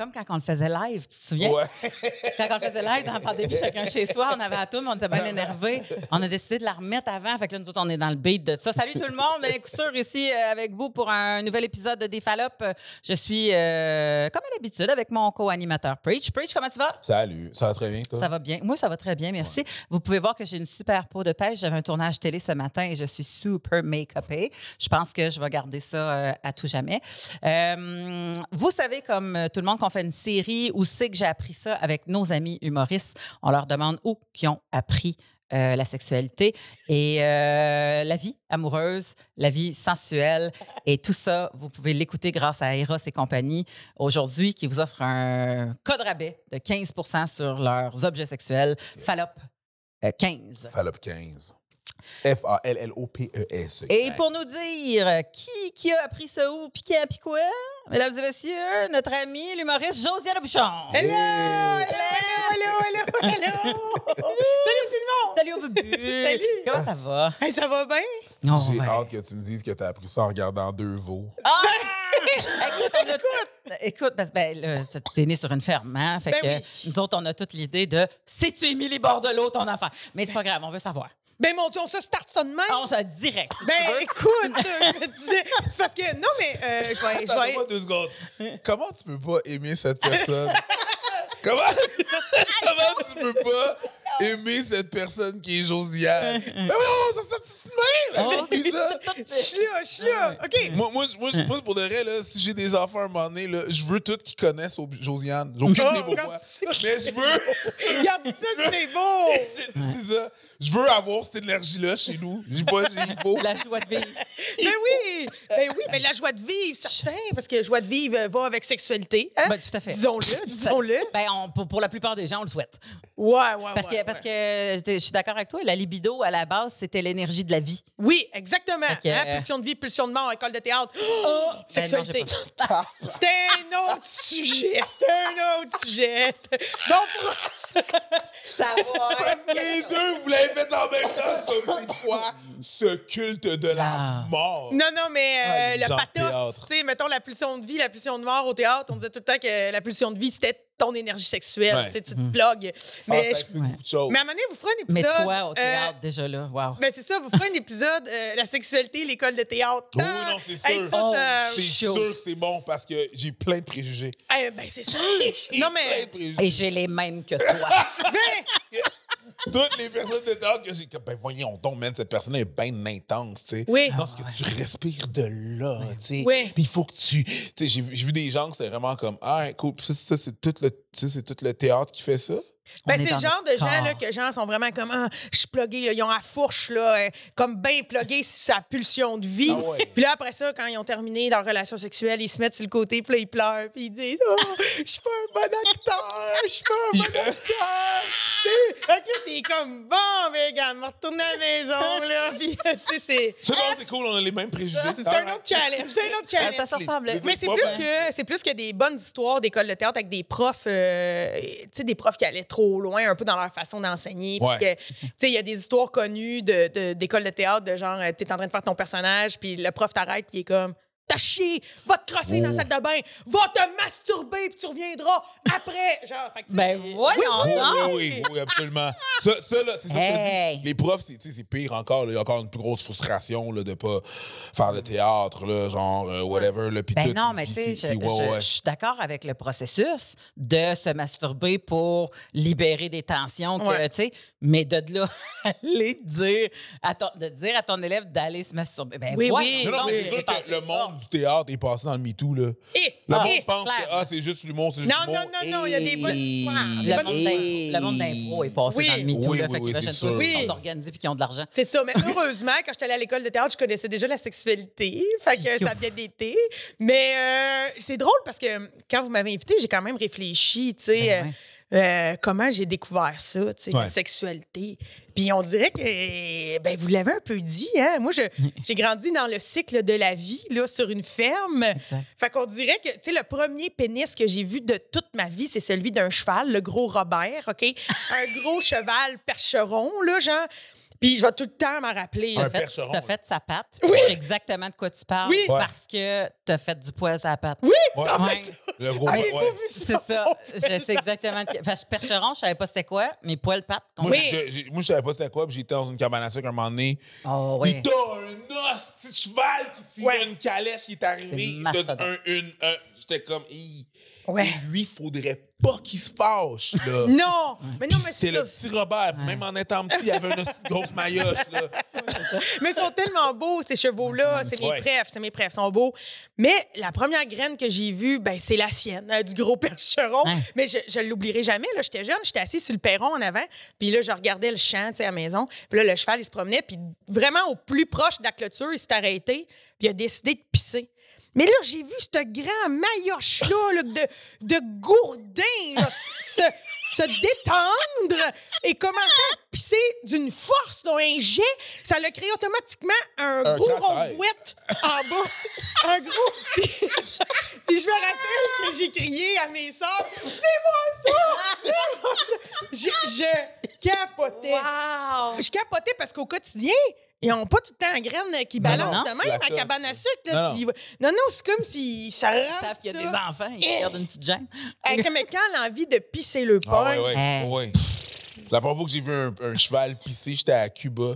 comme quand on le faisait live, tu te souviens? Ouais. Quand on le faisait live dans la pandémie, chacun chez soi, on avait à tout, on était bien énervés. On a décidé de la remettre avant. Fait que là, nous autres, on est dans le beat de ça. Salut tout le monde. Bien, coup sûr, ici euh, avec vous pour un nouvel épisode de Défalope. Je suis, euh, comme à l'habitude, avec mon co-animateur Preach. Preach, comment tu vas? Salut, ça va très bien, toi? Ça va bien. Moi, ça va très bien, merci. Vous pouvez voir que j'ai une super peau de pêche. J'avais un tournage télé ce matin et je suis super make-upée. Je pense que je vais garder ça euh, à tout jamais. Euh, vous savez, comme tout le monde, qu'on fait une série où c'est que j'ai appris ça avec nos amis humoristes. On leur demande où qui ont appris euh, la sexualité et euh, la vie amoureuse, la vie sensuelle et tout ça, vous pouvez l'écouter grâce à Eros et compagnie aujourd'hui qui vous offre un code rabais de 15% sur leurs objets sexuels. Fallop euh, 15. Fallop 15. F-A-L-L-O-P-E-S. Et pour nous dire qui, qui a appris ça où, puis puis quoi, mesdames et messieurs, notre ami l'humoriste Josiane Bouchon. Hello! Hello, hello, hello, hello! Salut tout le monde! Salut au bébé. Salut. Comment ça va? Hey, ça va bien? Non, J'ai ouais. hâte que tu me dises que tu as appris ça en regardant deux veaux. Ah! écoute, on a- écoute, parce que ben, t'es né sur une ferme, hein? Fait Ben que oui. nous autres, on a toute l'idée de sais-tu Émilie bord de l'eau, ton enfant? Mais c'est pas grave, on veut savoir. Ben mon Dieu, on se start ça de même? On se direct. si ben écoute, je me disais, c'est parce que, non mais, euh, je vais, je vais, pas deux secondes. Comment tu peux pas aimer cette personne? Comment, comment tu peux pas aimer cette personne qui est Josiane? Ben oui, on ça, ça, ça, Oh, puis ça. je suis là, je suis là, OK? Moi, moi, moi, moi, pour de vrai, là, si j'ai des enfants à un moment donné, là, je veux tous qu'ils connaissent Josiane. J'ai aucune Oh, idée pourquoi. Mais je veux. Regarde ça, c'est beau! C'est ça. Je veux avoir cette énergie-là chez nous. J'ai pas, il faut. La joie de vivre. Ben oui! Ben oui, ben la joie de vivre, certain, parce que joie de vivre euh, va avec sexualité. Hein? Ben, tout à fait. Disons-le, disons-le. Ben, on- pour, pour la plupart des gens, on le souhaite. Ouais, ouais, Parce ouais, que, parce que je suis d'accord avec toi, la libido, à la base, c'était l'énergie de la vie. Oui, exactement. Que- Hein, Pulsion de vie, pulsion de mort, école de théâtre. Sexualité. Ben non, j'ai pas- C'était un autre sujet. C'était un autre sujet. Pour... Ça va. Les deux, vous l'avez fait en même temps. C'est quoi ce culte de la Ah. mort? Non, non, mais euh, Ah, le pathos, tu sais, mettons la pulsion de vie, la pulsion de mort au théâtre, on disait tout le temps que la pulsion de vie, c'était ton énergie sexuelle. Ouais. Tu sais, tu te plugues. Ah, Mais, ça je- explique beaucoup de choses. mais à un moment donné, vous ferez un Mais épisode. toi, au euh, théâtre, déjà là, wow. ben c'est ça, vous ferez un épisode, euh, la sexualité, l'école de théâtre. Oui, Ah! non, c'est sûr. Hey, Oh, C'est chaud. sûr que c'est bon parce que j'ai plein de préjugés. Eh, ben c'est sûr. non, Plein mais. de préjugés. Et j'ai les mêmes que toi. Ben, Toutes les personnes de théâtre que j'ai. Ben voyons donc, man, cette personne est bien intense, tu sais. Oui. Parce que tu respires de là, tu sais. Oui. Puis il faut que tu. Tu sais, j'ai vu des gens que c'était vraiment comme, ah, cool. Puis ça, ça, c'est tout, le- tout le théâtre qui fait ça. On Ben, est c'est le genre de gens là, que gens sont vraiment comme ah, je suis plugué, là, ils ont la fourche là, euh, comme bien plugué sa pulsion de vie. Ah ouais. Puis là après ça quand ils ont terminé leur relation sexuelle, ils se mettent sur le côté, puis là ils pleurent, puis ils disent oh, je suis pas un bon acteur, je suis pas un bon acteur. Tu sais, fait que là t'es comme bon, mais regarde, me retourner à la maison là, puis tu sais c'est C'est bon, c'est cool, on a les mêmes préjugés. c'est un autre challenge, c'est un autre challenge. ça se ressemble. Mais c'est plus que c'est plus que des bonnes histoires d'école de théâtre avec des profs, euh, tu sais, des profs qui allaient trop loin un peu dans leur façon d'enseigner. Ouais. il y a des histoires connues de, de- d'école de théâtre de genre, tu es en train de faire ton personnage, puis le prof t'arrête, puis il est comme. T'as chié, va te crosser dans la salle de bain, va te masturber, puis tu reviendras après. Genre, fait que, Ben oui, voyons oui. Oui, oui, oui, absolument. Ça, ça là, c'est ça que je te Hey. dis. Les profs, c'est, pire encore. Il y a encore une plus grosse frustration là, de pas faire le théâtre, là, genre, euh, whatever. Là, puis Ben tout. non, mais tu sais, je, c'est- ouais, je- ouais. je suis d'accord avec le processus de se masturber pour libérer des tensions, que, Ouais. tu sais, mais de là aller dire à ton, de dire à ton élève d'aller se masturber. Ben Oui, oui. Non, non, mais oui. que le monde du théâtre est passé dans le MeToo, là. Et, Le Ah, monde et- pense que ah, c'est juste l'humour, c'est juste Non, l'humour. non, non, non, il y a des bonnes histoires. Le monde d'impro est passé Oui. dans le MeToo, Oui, là, oui, fait oui, qu'imagine c'est toi, sûr. ceux qui Oui. sont organisés puis qui ont de l'argent. C'est ça. Mais heureusement, quand j'étais allée à l'école de théâtre, je connaissais déjà la sexualité. Fait que ça a bien été. Mais euh, c'est drôle parce que quand vous m'avez invité, j'ai quand même réfléchi, tu sais, Ben ouais. Euh, comment j'ai découvert ça, tu sais, Ouais. la sexualité. Puis on dirait que, ben, vous l'avez un peu dit, hein. Moi, je- j'ai grandi dans le cycle de la vie, là, sur une ferme. Exact. Fait qu'on dirait que, tu sais, le premier pénis que j'ai vu de toute ma vie, c'est celui d'un cheval, le gros Robert, OK? Un gros cheval percheron, là, genre. Puis je vais tout le temps m'en rappeler. T'as fait, t'as fait sa patte. Oui. Je sais exactement de quoi tu parles. Oui. Parce que t'as fait du poil à la patte. Oui, Ouais. Ouais. Le gros. Ouais. C'est ça? Je sais exactement. de- Parce que percheron, je savais pas c'était quoi, mais poil patte. Moi, Oui. je, moi, je savais pas c'était quoi, puis j'étais dans une cabane à sucre un moment donné. Oh, oui. Il t'a un os, petit cheval qui tire une calèche qui est arrivé. C'est Il t'a mastodonte. un, une, un- J'étais comme, Hi. Ouais. lui, faudrait pas qu'il se fâche, là. Non, mais non, mais c'est le ça. petit Robert. Même en étant petit, il avait une petite grosse maillotche, là. Mais ils sont tellement beaux, ces chevaux-là. C'est mes Ouais. prefs, c'est mes prefs, ils sont beaux. Mais la première graine que j'ai vue, ben, c'est la sienne, euh, du gros percheron. Ouais. Mais je, je l'oublierai jamais. Là, j'étais jeune, j'étais assise sur le perron en avant. Puis là, je regardais le champ, tu sais, à la maison. Puis là, le cheval, il se promenait. Puis vraiment, au plus proche de la clôture, il s'est arrêté. Puis il a décidé de pisser. Mais là, j'ai vu ce grand maillotche-là là, de, de gourdin là, se, se détendre et commencer à pisser d'une force, dans un jet. Ça l'a créé automatiquement un, Un gros rondouette en bas. un gros... Puis, je me rappelle que j'ai crié à mes soeurs « Fais-moi ça! Fais-moi ça! Je, je capotais. Wow! Je capotais parce qu'au quotidien, ils n'ont pas tout le temps la graine qui balance non. de même La à cabane à sucre. Là, Non, non. tu y vas- non, non, c'est comme si ça Ils savent qu'il y a des enfants, ils gardent une petite gêne. Hey, comme quand l'envie de pisser le Ah pain. ouais, ouais, ouais. La première fois que j'ai vu un, un cheval pisser, j'étais à Cuba.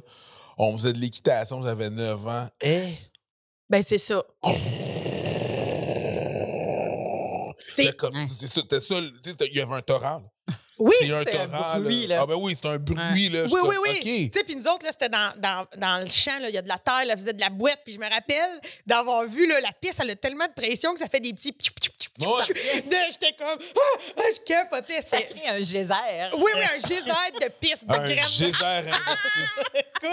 On faisait de l'équitation, j'avais 9 ans. Eh! Ben, c'est ça. C'était C'est- comme, Ouais. c'est ça, c'était ça, il y avait un torrent. Oui! C'est un torrent. bruit, là. là. Ah ben oui, c'est un bruit, là. Oui, oui, oui. Tu sais, puis nous autres, là, c'était dans, dans, dans le champ, là, il y a de la terre, là, faisait de la boîte, puis je me rappelle d'avoir vu, là, la piste, elle a tellement de pression que ça fait des petits... piou, piou, De- J'étais comme... Ah, ah, je capotais. Ça C'est... crée un geyser. Oui, oui, un geyser de piste, de Un graines. geyser inversé. Écoute,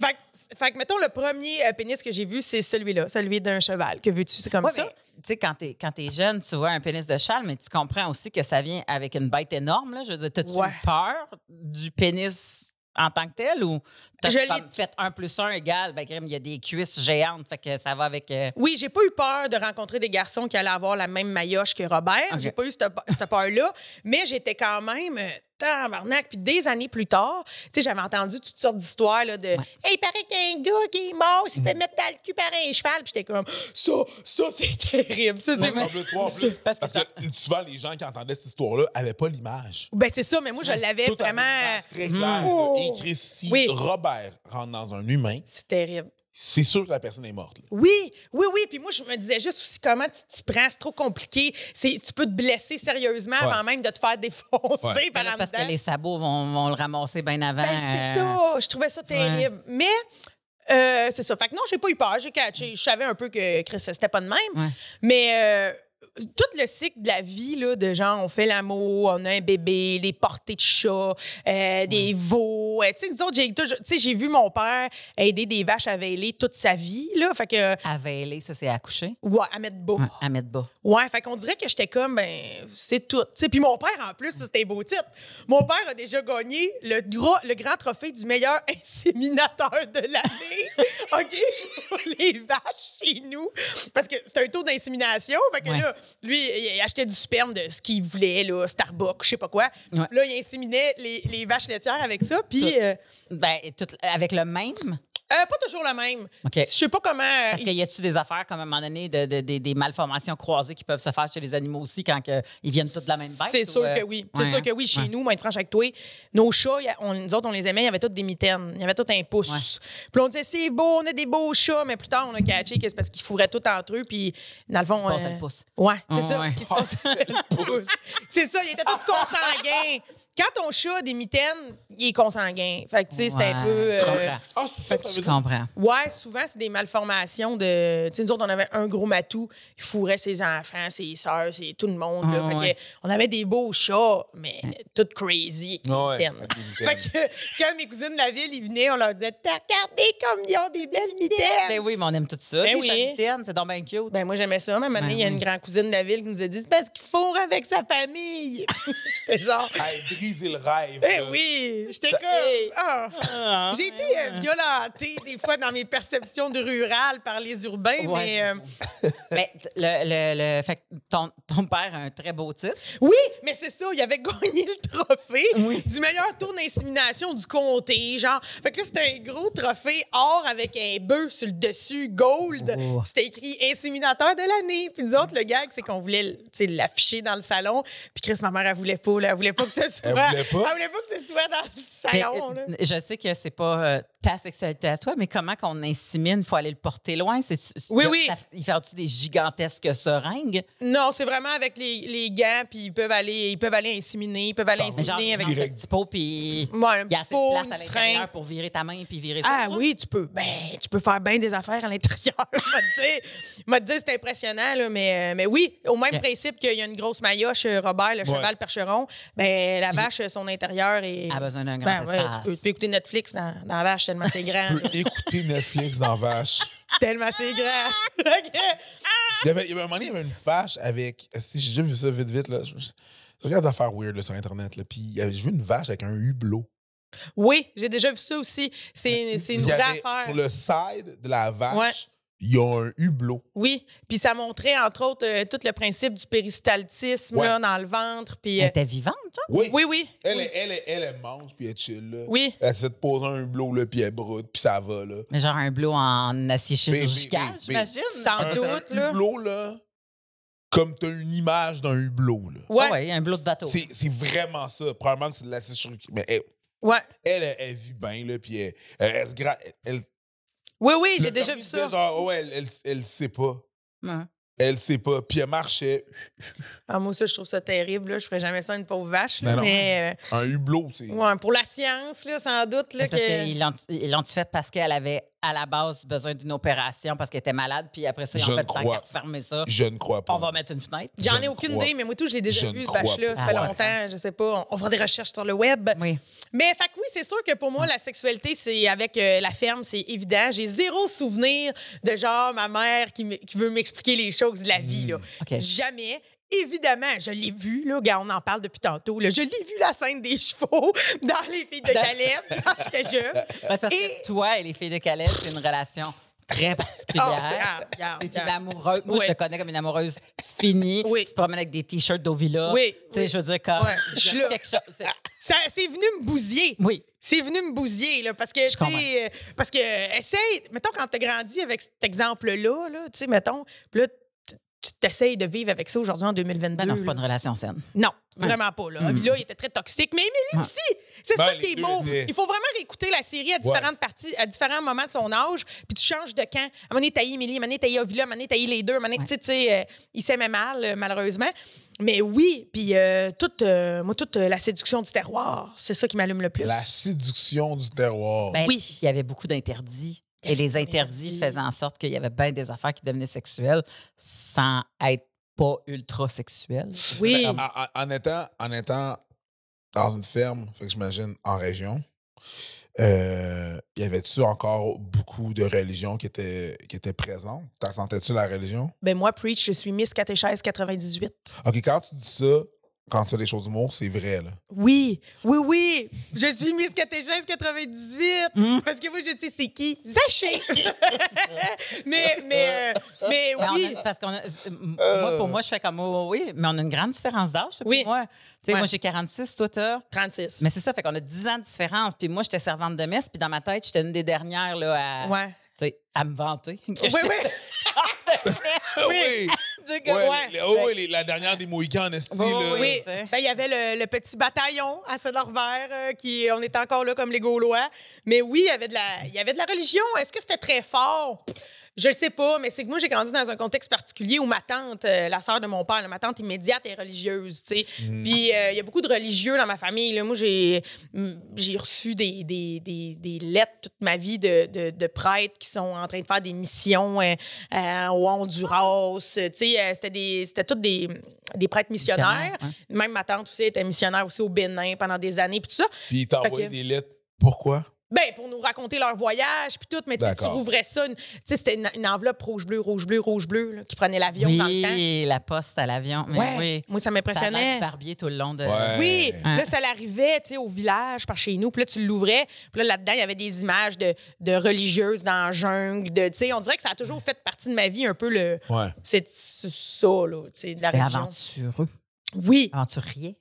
fait, que- fait que, mettons, le premier euh, pénis que j'ai vu, c'est celui-là, celui d'un cheval. Que veux-tu? C'est comme Ouais, ça? mais, tu sais, quand t'es, quand t'es jeune, tu vois un pénis de cheval, mais tu comprends aussi que ça vient avec une bête énorme. Là. Je veux dire, t'as-tu Ouais. eu peur du pénis en tant que tel ou Je l'ai- comme fait un plus un égal? Ben, crème, il y a des cuisses géantes, fait que ça va avec... euh, Oui, j'ai pas eu peur de rencontrer des garçons qui allaient avoir la même maillotche que Robert. J'ai pas eu cette, cette peur-là, mais j'étais quand même euh, tabarnak. Puis des années plus tard, tu sais, j'avais entendu toutes sortes d'histoires là, de Hey, il paraît qu'il y a un gars qui est mort, il s'est fait mettre dans le cul par un cheval. Puis j'étais comme Ça, ça, c'est terrible. Ça, c'est. Toi, plus, parce parce que que souvent, les gens qui entendaient cette histoire-là n'avaient pas l'image. Ben, c'est ça, mais moi, je l'avais Tout vraiment. très. Oh. Écrit si Oui. Robert rentre dans un humain, C'est terrible. c'est sûr que la personne est morte. là. Oui, oui, oui. Puis moi, je me disais juste aussi comment tu t'y prends? C'est trop compliqué. C'est, tu peux te blesser sérieusement Ouais. avant même de te faire défoncer Ouais. par là, en parce que les sabots vont, vont le ramasser bien avant. Ben, c'est euh, ça. Je trouvais ça terrible. Mais euh, c'est ça. Fait que non, j'ai pas eu peur. J'ai catché. Je savais un peu que Chris, c'était pas de même. Ouais. Mais euh, tout le cycle de la vie, là, de genre, on fait l'amour, on a un bébé, des portées de chat, euh, des veaux. euh, tu sais, nous autres, j'ai vu mon père aider des vaches à veiler toute sa vie. Là, fait que, À veiler, ça, c'est à coucher. ouais, à mettre bas. Ouais, à mettre bas. Ouais, fait qu'on dirait que j'étais comme, ben, c'est tout. Tu sais, puis mon père, en plus, c'était un beau titre. Mon père a déjà gagné le, gros, le grand trophée du meilleur inséminateur de l'année, OK, pour les vaches chez nous. Parce que c'est un taux d'insémination. Fait que Ouais. là, lui, il achetait du sperme de ce qu'il voulait, là, Starbucks, je sais pas quoi. Ouais. Là, il inséminait les, les vaches laitières avec ça. Puis, euh, Ben, tout- avec le même? Euh, pas toujours le même. OK. Je sais pas comment. Parce qu'il y a-tu des affaires, comme à un moment donné, de, de- de- des malformations croisées qui peuvent se faire chez les animaux aussi quand que ils viennent tous de la même bête? C'est sûr euh, que oui. C'est ouais, sûr hein? que oui. Chez Ouais. nous, moi, être franche avec toi, nos chats, on- nous autres, on les aimait, il y avait tous des mitaines. Il y avait tout un pouce. Puis on disait, c'est beau, on a des beaux chats, mais plus tard, on a catché que c'est parce qu'ils fourraient tout entre eux. Puis, dans le fond. Ils se passaient le pouce. Ouais, c'est Ouais, ça. ouais. Ils se passaient le pouce. C'est ça, ils étaient tous consanguins. Quand ton chat a des mitaines, il est consanguin. Fait que, tu sais, c'était un Ouais, peu. je euh, comprends. Ah, c'est ça, ça Je dire? comprends. Ouais, souvent, c'est des malformations de. Tu sais, nous autres, on avait un gros matou, il fourrait ses enfants, ses sœurs, c'est tout le monde. là. Ah, fait ouais. que on avait des beaux chats, mais tout crazy. avec des Ouais, mitaines. avec des mitaines. Fait que quand mes cousines de la ville, ils venaient, on leur disait T'as regardé comme ils ont des belles mitaines. Ben oui, mais on aime tout ça. Ben les oui. chamitaines, c'est donc bien cute. Ben, moi, j'aimais ça. Mais moment donné, il y a une oui. grande cousine de la ville qui nous a dit C'est parce qu'il fourre avec sa famille. J'étais genre. Hey, le rêve. Là. oui, j'étais Ça- comme. Ah. Ah, J'ai été euh, violentée des fois dans mes perceptions de rural par les urbains, Ouais. mais. euh, Mais le, le, le- fait que ton, ton père a un très beau titre. Oui, mais c'est ça, il avait gagné le trophée. Oui. du meilleur tour d'insémination du comté, genre. Fait que là, c'était un gros trophée or avec un bœuf sur le dessus, gold. Oh. C'était écrit inséminateur de l'année. Puis nous autres, le gag, c'est qu'on voulait tu sais, l'afficher dans le salon. Puis Chris, ma mère, elle voulait pas, là. Elle voulait pas que ce soit. Voulait pas? Elle voulait pas que ce soit dans le Mais, salon, là. euh, je sais que c'est pas euh, ta sexualité à toi, mais comment qu'on insémine, il faut aller le porter loin? Oui, là, oui. ça- il fait-tu des gigantesques seringues? Non, c'est vraiment avec les, les gants, puis ils peuvent aller, ils peuvent aller inséminer, ils peuvent aller inséminer avec. direct. un petit pot, puis Ouais, il y a assez pot, de place à l'intérieur pour virer ta main puis virer ça. Ah oui, tu peux. Ben, tu peux faire bien des affaires à l'intérieur. m'a dit, m'a dit c'est impressionnant, là, mais, euh, mais oui, au même principe qu'il y a une grosse maillotche, Robert, le cheval percheron, ben la vache, son intérieur est. A besoin d'un grand Ben, ouais, espace. tu, peux, tu peux écouter Netflix dans, dans la vache tellement c'est grand. Tu peux écouter Netflix dans Vache. tellement c'est grand. Ok. Il y, avait, il y avait un moment donné, il y avait une vache avec. Si j'ai déjà vu ça vite, vite, là. Je, je regarde des affaires weird là, sur Internet, là. Puis j'ai vu une vache avec un hublot. Oui, j'ai déjà vu ça aussi. C'est c'est une vraie affaire. Sur le side de la vache, Ouais. Il y a un hublot. Oui, puis ça montrait entre autres euh, tout le principe du péristaltisme Ouais. là, dans le ventre. Puis, Elle euh, était vivante, genre? Oui. oui, oui. Elle, oui. Elle, elle, elle, elle mange, puis elle chill, là. Oui. Elle se fait poser un hublot, là, puis elle broute, puis ça va, là. Mais genre un bleu en acier chirurgical, j'imagine? Sans un, doute, un là. hublot, là, comme t'as une image d'un hublot, là. Ah Ouais. ouais, un bleu de bateau. C'est c'est vraiment ça. Probablement que c'est de l'acide chirurgical. Mais elle, Ouais. elle, elle, elle vit bien, là, puis elle, elle, elle se elle- Oui, oui, j'ai déjà vu ça. Genre, ouais, elle, elle, elle sait pas. Ouais. Elle sait pas. Puis elle marchait. Ah, moi, ça, je trouve ça terrible. Là. Je ferais jamais ça à une pauvre vache. là. Non, non. Mais Un hublot, c'est. euh, ouais, pour la science, là, sans doute. Là, C'est parce que... qu'ils l'ont ils l'ont fait parce qu'elle avait à la base besoin d'une opération parce qu'elle était malade, puis après ça, ils Je ont ne fait tant qu'à refermer ça. Je ne crois pas. On va mettre une fenêtre. J'en Je ai ne aucune crois- idée, mais moi, tout, j'ai déjà je vu ce pas. Ça fait Ah ouais. longtemps, je sais pas. On, fera des recherches sur le web. Oui. Mais fait que oui, c'est sûr que pour moi, la sexualité, c'est avec euh, la ferme, c'est évident. J'ai zéro souvenir de genre ma mère qui, veut m'expliquer les choses de la vie. Là. OK. Jamais. Évidemment, je l'ai vu, là, gars, on en parle depuis tantôt. Là. Je l'ai vu la scène des chevaux dans Les Filles de Caleb quand j'étais jeune. Parce que Et- toi et les filles de Calais, c'est une relation très Oh, particulière. regarde, C'est une amoureuse. Moi, Oui. je te connais comme une amoureuse finie. Oui. Tu te promènes avec des t-shirts d'Ovila. Oui, Tu sais, oui. je veux dire, comme. Ouais, quelque chose. c'est- venu me bousiller. Oui. C'est venu me bousiller, là, parce que, tu euh, parce que, euh, essaye, mettons, quand t'as grandi avec cet exemple-là, là, tu sais, mettons, là, tu t'essayes de vivre avec ça aujourd'hui en 2022. Ben non, c'est pas une relation saine. Non, vraiment pas. Là. Là, il était très toxique. Mais Émilie Ouais. aussi, c'est Ben, ça qui est deux beau. Il faut vraiment réécouter la série à différentes parties, à différents moments de son âge. Puis tu changes de camp. À un moment donné, t'as Émilie, à un moment donné, t'as Ovila, à un moment donné, t'as les deux. À un moment donné, tu sais, tu sais, euh, il s'aimait mal, euh, malheureusement. Mais oui, puis euh, toute, euh, moi, toute euh, la séduction du terroir, c'est ça qui m'allume le plus. La séduction du terroir. Ben, Oui. Il y avait beaucoup d'interdits. Et les interdits faisaient en sorte qu'il y avait bien des affaires qui devenaient sexuelles sans être pas ultra sexuelles. Oui. En, en- en étant, en étant dans une ferme, fait que j'imagine en région, euh, y avait-tu encore beaucoup de religions qui étaient, qui étaient présentes? T'as sentais-tu la religion? Ben moi, Preach, je suis Miss Catéchèse 98. OK, quand tu dis ça, quand tu fais des choses d'humour, c'est vrai, là. Oui, oui, oui. Je suis Miss Catéchèse 98. Mm. Parce que moi, je sais c'est qui. Zaché. mais, mais, euh, mais Ben, oui. a- parce qu'on m- moi, pour moi, je fais comme oh, oui, mais on a une grande différence d'âge, Oui. moi. Tu sais, Ouais. moi, j'ai 46, toi, t'as? 36. Mais c'est ça, fait qu'on a 10 ans de différence. Puis moi, j'étais servante de messe, puis dans ma tête, j'étais une des dernières là, à, Ouais. tu sais, à me vanter. Oui, oui. oui! Oui. Ouais, Ouais. les- les- oh, les- la dernière des Mohicans en esti, Oui, là. Oui, Ben, il y avait le, le petit bataillon à Sonor-Vert, euh, qui on était encore là comme les Gaulois. Mais oui, il y avait de la, il y avait de la religion. Est-ce que c'était très fort? Je le sais pas, mais c'est que moi, j'ai grandi dans un contexte particulier où ma tante, euh, la sœur de mon père, là, ma tante immédiate est religieuse, tu sais. Puis euh, il y a beaucoup de religieux dans ma famille. Là. Moi, j'ai mm, j'ai reçu des, des, des, des lettres toute ma vie de, de, de prêtres qui sont en train de faire des missions euh, euh, au Honduras. Tu sais, euh, c'était des- c'était tous des, des prêtres missionnaires. Hein. Même ma tante aussi était missionnaire aussi au Bénin pendant des années, puis tout ça. Puis ils que- des lettres. Pourquoi? Ben, pour nous raconter leur voyage, puis tout, mais tu rouvrais ça. Tu sais, c'était une, une enveloppe rouge-bleu, rouge-bleu, rouge-bleu, là, qui prenait l'avion dans le temps. Oui, la poste à l'avion. Mais Ouais, oui. moi, ça m'impressionnait. du barbier tout le long de. Ouais. Oui, Hein. là, ça l'arrivait, tu sais, au village, par chez nous. Puis là, tu l'ouvrais. Puis là, là-dedans, il y avait des images de, de religieuses dans la jungle. De, tu sais, on dirait que ça a toujours fait partie de ma vie, un peu le... Ouais. C'est ça, là, tu sais, de la C'était religion. aventureux. Oui, Aventurier.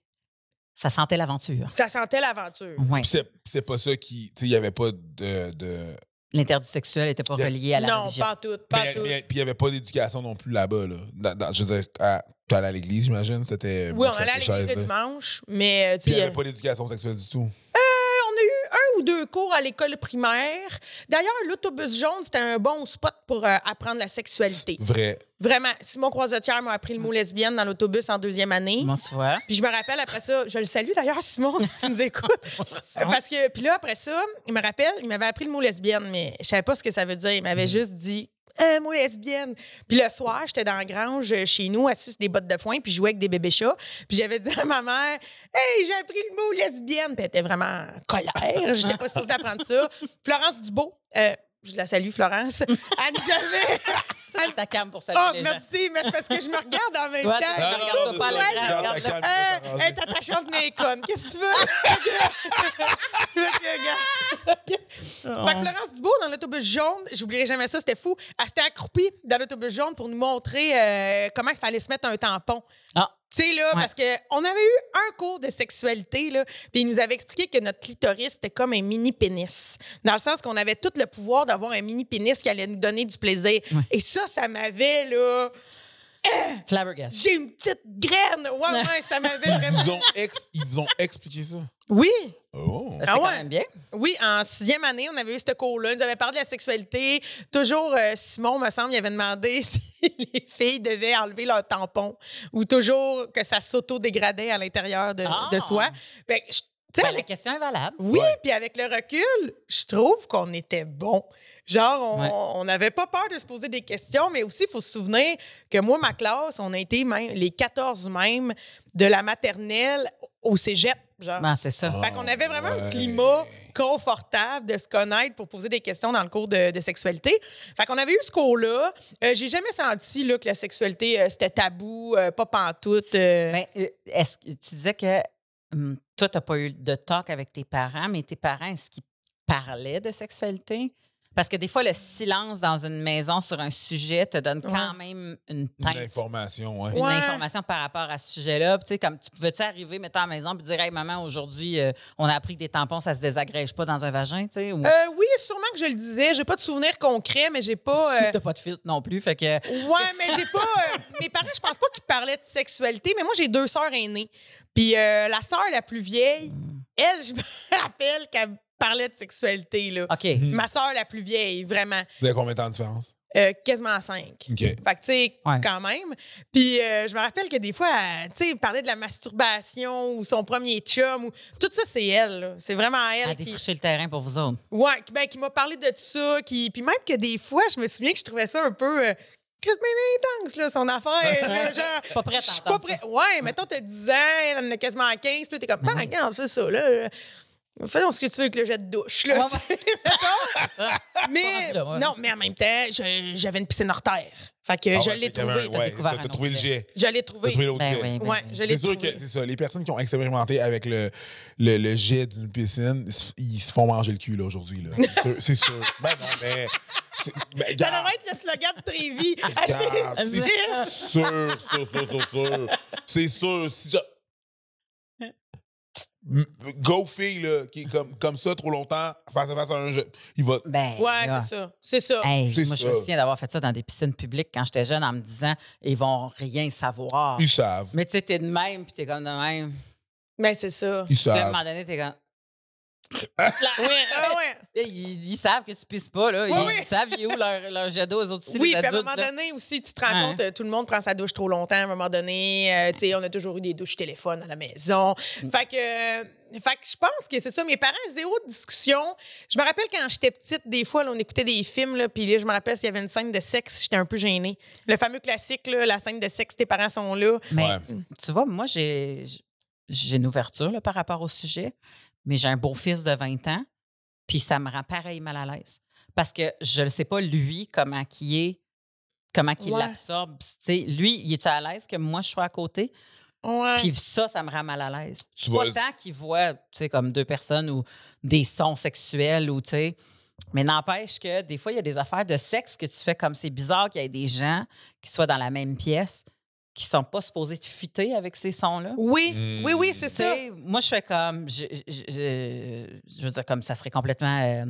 Ça sentait l'aventure. Ça sentait l'aventure. Ouais. Puis c'est- c'est pas ça qui. Tu sais, il n'y avait pas de. de L'interdit sexuel n'était pas relié à la Non, religion. pas tout, pas mais- tout. mais- puis il n'y avait pas d'éducation non plus là-bas. Là. Dans- dans- je veux dire, à, t'allais à l'église, j'imagine. C'était. Oui, on allait à l'église le dimanche, mais euh, tu Puis il n'y euh, avait pas d'éducation sexuelle du tout. Un ou deux cours à l'école primaire. D'ailleurs, l'autobus jaune, c'était un bon spot pour euh, apprendre la sexualité. Vrai. Vraiment, Simon Croisetière m'a appris le mot lesbienne dans l'autobus en deuxième année. Comment tu vois? Puis je me rappelle après ça, je le salue d'ailleurs, Simon, si tu nous écoutes. Parce que, puis là, après ça, il me rappelle, il m'avait appris le mot lesbienne, mais je savais pas ce que ça veut dire. Il m'avait juste dit un mot lesbienne. Puis le soir, j'étais dans la grange euh, chez nous, assis sur des bottes de foin, puis je jouais avec des bébés chats. Puis j'avais dit à ma mère, Hey, j'ai appris le mot lesbienne. Puis elle était vraiment en colère. J'étais pas supposée d'apprendre ça. Florence Dubo, euh, je la salue, Florence. Elle nous avait. C'est ta cam pour saluer Oh, les gens. merci, mais c'est parce que je me regarde en même Ouais, temps. non, non, pas regarde regarde-le. la cam, Euh, elle est attachante, mais conne. Qu'est-ce que tu veux? Fait que, gars, ok. Fait que Florence Dubois, dans l'autobus jaune, j'oublierai jamais ça, c'était fou. Elle s'était accroupie dans l'autobus jaune pour nous montrer euh, comment il fallait se mettre un tampon. Ah, Tu sais, là, Ouais. parce qu'on avait eu un cours de sexualité, là, puis il nous avait expliqué que notre clitoris, c'était comme un mini-pénis. Dans le sens qu'on avait tout le pouvoir d'avoir un mini-pénis qui allait nous donner du plaisir. Et ça, ça m'avait, là... flabbergasted. J'ai une petite graine! Ouais, ouais, ça m'avait Ils vraiment... vous ont, ex- ils vous ont expliqué ça? Oui! Oh. Ah quand ouais? même bien. Oui, en sixième année, on avait eu ce cours-là. Ils nous avaient parlé de la sexualité. Toujours, euh, Simon, me semble, il avait demandé si les filles devaient enlever leur tampon ou toujours que ça s'auto-dégradait à l'intérieur de, Ah. de soi. Je- sais, Ben, la question est valable. oui, puis avec le recul, je trouve qu'on était bon. Genre, on Ouais. n'avait pas peur de se poser des questions, mais aussi, il faut se souvenir que moi, ma classe, on a été même les 14 même de la maternelle au cégep. Genre. Ben, c'est ça. Fait qu'on avait vraiment un climat confortable de se connaître pour poser des questions dans le cours de, de sexualité. Fait qu'on avait eu ce cours-là. Euh, J'ai jamais senti là, que la sexualité, euh, c'était tabou, euh, pas pantoute. euh. Ben, euh, est-ce que tu disais que hum, toi, tu n'as pas eu de talk avec tes parents, mais tes parents, est-ce qu'ils parlaient de sexualité? Parce que des fois, le silence dans une maison sur un sujet te donne quand même une Une tête, information, ouais. une Ouais. information par rapport à ce sujet-là. Tu sais, comme tu pouvais-tu arriver, mettons, à la maison, puis dire, hey, maman, aujourd'hui, euh, on a appris que des tampons, ça se désagrège pas dans un vagin, tu sais? Ou Euh, oui, sûrement que je le disais. J'ai pas de souvenir concret, mais j'ai pas. euh, t'as pas de filtre non plus, fait que. Ouais, mais j'ai pas. euh, mes parents, je pense pas qu'ils parlaient de sexualité, mais moi, j'ai deux sœurs aînées. Puis euh, la sœur la plus vieille, elle, je me rappelle qu'elle parlait de sexualité, là. OK. Ma sœur la plus vieille, vraiment. Vous avez combien de temps de différence? Euh, quasiment cinq. OK. Fait que, tu sais, Ouais. quand même. Puis, euh, je me rappelle que des fois, elle, tu sais, parlait de la masturbation ou son premier chum. Ou... Tout ça, c'est elle. là. C'est vraiment elle À qui. défricher le terrain pour vous autres. Ouais, qui, ben, qui m'a parlé de ça. Qui... Puis même que des fois, je me souviens que je trouvais ça un peu. Euh... Chris, mais intense, là, son affaire. là, genre, Pas prête à je suis pas entendre prêt. Ouais, mettons, t'as 10 ans, elle en a quasiment 15, puis là, t'es comme, ben, regarde, c'est ça, là. Fais donc ce que tu veux avec le jet de douche, là. Ouais, sais, mettons. mais, ouais. non, mais en même temps, je- j'avais une piscine hors terre. Fait que Ah je ouais, l'ai trouvé. ouais, découvert t'as- T'as trouvé le jet. Je l'ai T'as trouvé. trouvé l'autre Ben jet. oui, ben Ouais, oui. je l'ai C'est sûr trouvé. que c'est ça. Les personnes qui ont expérimenté avec le, le, le jet d'une piscine, ils se- font manger le cul là, aujourd'hui. là. C'est sûr. C'est sûr. Ben non, mais. c'est- ben, Ça devrait être le slogan de Trévi. Acheter regarde, une C'est piscine. sûr, sûr, sûr, sûr, sûr. C'est sûr. Si je- M- Go fille, là, qui est comme, comme ça trop longtemps, face à face à un jeu, il va. Ben, Ouais, c'est ça. C'est ça. Hey, C'est moi, je me souviens d'avoir fait ça dans des piscines publiques quand j'étais jeune en me disant, ils vont rien savoir. Ils savent. Mais tu sais, t'es de même, puis t'es comme de même. Mais c'est ça. Ils Puis à un savent. moment donné, t'es comme. Ouais, ah ouais. Ils, ils savent que tu pisses pas, là. Oui, ils oui. savent, il est où leur, leur jet d'eau, eux autres aussi, Oui, puis à un moment là. donné aussi, tu te rends Ouais. compte, euh, tout le monde prend sa douche trop longtemps. À un moment donné, euh, tu sais, on a toujours eu des douches téléphone à la maison. Mm. Fait que, euh, fait que je pense que c'est ça. Mes parents, zéro discussion. Je me rappelle quand j'étais petite, des fois, là, on écoutait des films, là, puis là, je me rappelle s'il y avait une scène de sexe, j'étais un peu gênée. Le fameux classique, là, la scène de sexe, tes parents sont là. Mais Ouais. tu vois, moi, j'ai j'ai une ouverture là, par rapport au sujet, mais j'ai un beau-fils de 20 ans, puis ça me rend pareil mal à l'aise. Parce que je ne sais pas, lui, comment qu'il est, comment qu'il Ouais. l'absorbe. Tu sais, Lui, il est à l'aise que moi, je sois à côté? Puis ça, ça me rend mal à l'aise. Tu Pas tant qu'il voit, tu sais, comme deux personnes ou des sons sexuels ou, tu sais. Mais n'empêche que des fois, il y a des affaires de sexe que tu fais comme c'est bizarre qu'il y ait des gens qui soient dans la même pièce qui sont pas supposés te fitter avec ces sons-là. Oui, Mm. oui, oui, c'est ça. Moi, je fais comme. Je, je- je- je veux dire, comme ça serait complètement. euh,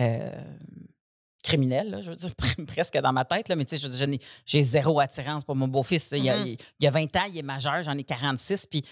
euh, criminel, là, je veux dire, presque dans ma tête, là, mais tu sais, je veux dire, je n'ai- j'ai zéro attirance pour mon beau-fils. Il, y a- Mhm. il y a 20 ans, il est majeur, j'en ai 46, puis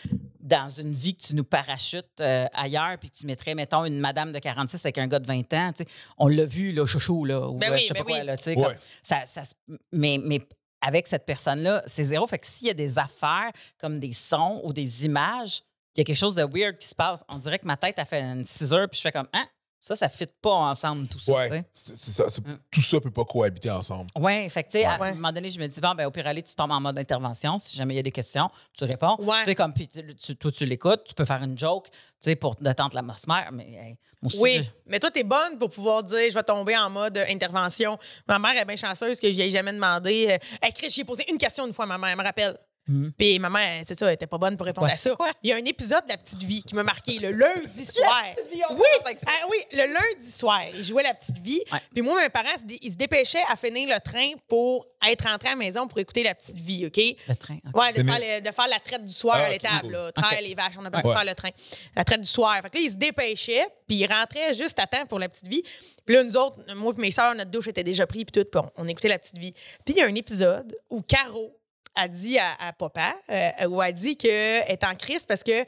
dans une vie que tu nous parachutes euh, ailleurs, puis que tu mettrais, mettons, une madame de 46 avec un gars de 20 ans, tu sais, on l'a vu, là, chouchou, là, ou Ben oui, je sais ben pas quoi, là, tu sais, Ouais. comme- ça, ça se- mais, mais avec cette personne-là, c'est zéro. Fait que s'il y a des affaires comme des sons ou des images, il y a quelque chose de weird qui se passe. On dirait que ma tête a fait une 6 heures, puis je fais comme, hein, ça, ça ne fit pas ensemble, tout ça. tu Ouais, c'est c'est ça. c'est- Mm. Tout ça peut pas cohabiter ensemble. Ouais, fait que, tu à un moment donné, je me dis, bon, ben, au pire, aller, tu tombes en mode intervention. Si jamais il y a des questions, tu réponds. Ouais. Tu sais, comme, puis tu- tu- toi, tu l'écoutes, tu peux faire une joke, tu sais, pour détendre l'atmosphère, mais hey, moi aussi, Oui, je- mais toi, t'es bonne pour pouvoir dire je vais tomber en mode euh, intervention. Ma mère est bien chanceuse que je lui ai jamais demandé. Euh, hey, Chris, j'ai posé une question une fois à ma mère, elle me rappelle. Mhm. Puis ma mère, c'est ça, elle était pas bonne pour répondre Ouais. à ça. Il y a un épisode de La Petite Vie qui m'a marqué le lundi soir. Petite Vie, on oui, ah oui, le lundi soir, il jouait La Petite Vie. Ouais. Puis moi, mes parents, ils se dépêchaient à finir le train pour être rentrés à la maison pour écouter La Petite Vie, OK? le train. ok. Ouais, de faire, le- de faire la traite du soir Ah, à l'étable, là. Traire les vaches, on appelle Ouais. ça faire le train. La traite du soir. Fait que là, ils se dépêchaient, puis ils rentraient juste à temps pour la petite vie. Puis là, nous autres, moi et mes sœurs, notre douche était déjà prise, puis tout, puis on, on écoutait la petite vie. Puis il y a un épisode où Caro a dit à, à papa, euh, ou a dit qu'elle est en crise parce que euh,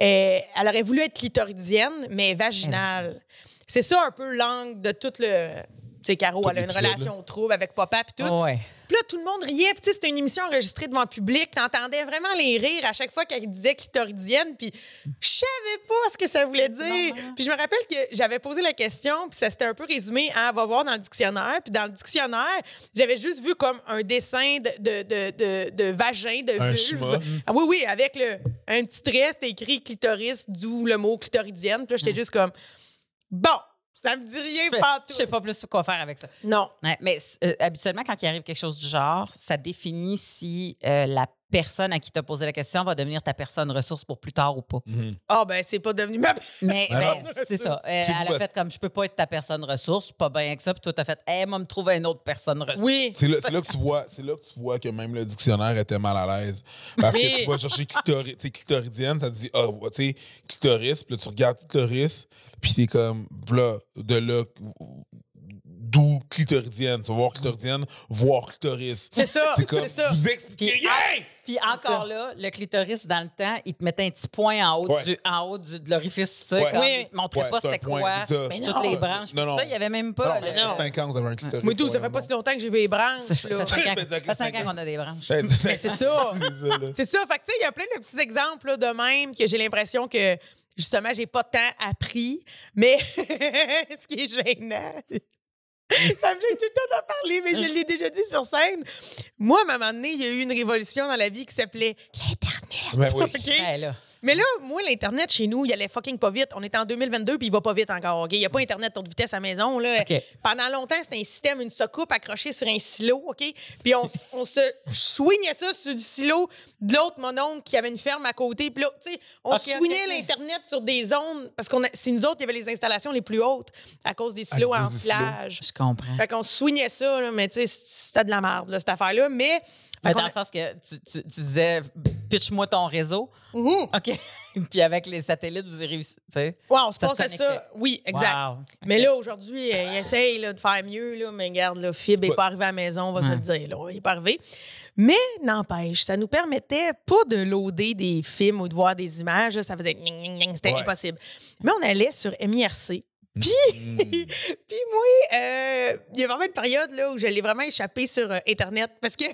elle aurait voulu être clitoridienne, mais vaginale. C'est ça un peu l'angle de tout le. Tu sais, Caro, Tout elle a une relation trouble avec papa, puis tout. Ouais. Puis là, tout le monde riait. Puis tu sais, c'était une émission enregistrée devant le public. T'entendais vraiment les rires à chaque fois qu'elle disait clitoridienne. Puis je savais pas ce que ça voulait dire. Puis je me rappelle que j'avais posé la question, puis ça s'était un peu résumé à va voir dans le dictionnaire. Puis dans le dictionnaire, j'avais juste vu comme un dessin de, de, de, de, de vagin, de Un vulve. Ah oui, oui, avec le, un petit trait, c'était écrit clitoris, d'où le mot clitoridienne. Puis là, j'étais juste comme bon, ça me dit rien, Je pas je sais pas plus quoi faire avec ça. Non. Ouais, mais euh, habituellement, quand il arrive quelque chose du genre, ça définit si euh, la personne à qui tu as posé la question va devenir ta personne ressource pour plus tard ou pas. Ah, ben, c'est pas devenu ma. Mais ben, c'est ça. Euh, elle a fait comme je peux pas être ta personne ressource, pas bien avec ça. Puis toi, tu as fait, hey, moi, me trouver une autre personne ressource. Oui. C'est là, c'est là que tu vois, c'est là que tu vois que même le dictionnaire était mal à l'aise. Parce Oui. que tu vas chercher clitori, clitoridienne, ça te dit, ah, tu sais, clitoris, puis là, tu regardes clitoris, puis t'es comme, là, de là, clitoridienne. Tu vas voir clitoridienne, voir clitoris. C'est ça, c'est ça. vous expliquez Puis- rien! Puis encore là, le clitoris, dans le temps, il te mettait un petit point en haut, Ouais. du, en haut du, de l'orifice, tu sais, Ouais. comme Oui. il te montrait Ouais, pas c'était quoi. Mais toutes non. les branches. Non, non. Ça, il y avait même Non, pas. fait non. 5 ans que vous avez un clitoris. Moi, tout, ça fait pas non. si longtemps que j'ai les branches. Ça fait là. cinq ans- qu'on a des branches. C'est ça. C'est ça, là. C'est ça. Fait que, tu sais, il y a plein de petits exemples là, de même que j'ai l'impression que, justement, j'ai pas tant appris. Mais ce qui est gênant, ça me gêne tout le temps d'en parler, mais je l'ai déjà dit sur scène. Moi, à un moment donné, il y a eu une révolution dans la vie qui s'appelait l'Internet. Ben oui. OK? Ben. Mais là, moi, l'Internet chez nous, il allait fucking pas vite. On est en 2022 puis il va pas vite encore. OK? Il n'y a pas Internet haute vitesse à la maison. Là. Pendant longtemps, c'était un système, une soucoupe accrochée sur un silo. OK? Puis on, on se swingait ça sur du silo de l'autre mononcle qui avait une ferme à côté. Puis là, tu sais, on OK, OK, swingait OK. l'Internet sur des zones parce qu'on c'est nous autres qui avait les installations les plus hautes à cause des silos en plage. Je comprends. Fait qu'on swingait ça, là, mais tu sais, c'était de la merde, là, cette affaire-là. Mais. Mais dans le sens que tu, tu- tu disais, pitch-moi ton réseau. Mhm. OK. Puis avec les satellites, vous y réussissez. Ouais, on se Ça se passe à ça. connectait. Oui, exact. Wow. Mais là, aujourd'hui, euh, il essaye là, de faire mieux, là, mais regarde, là, Fib n'est pas- pas arrivé à la maison, on va se le dire. Là, il n'est pas arrivé. Mais n'empêche, ça nous permettait pas de loader des films ou de voir des images. ça faisait ning, ning, ning, c'était Ouais. impossible. Mais on allait sur MIRC. Mm. Puis, puis moi, euh, il y a vraiment une période là, où j'allais vraiment échapper sur euh, Internet parce que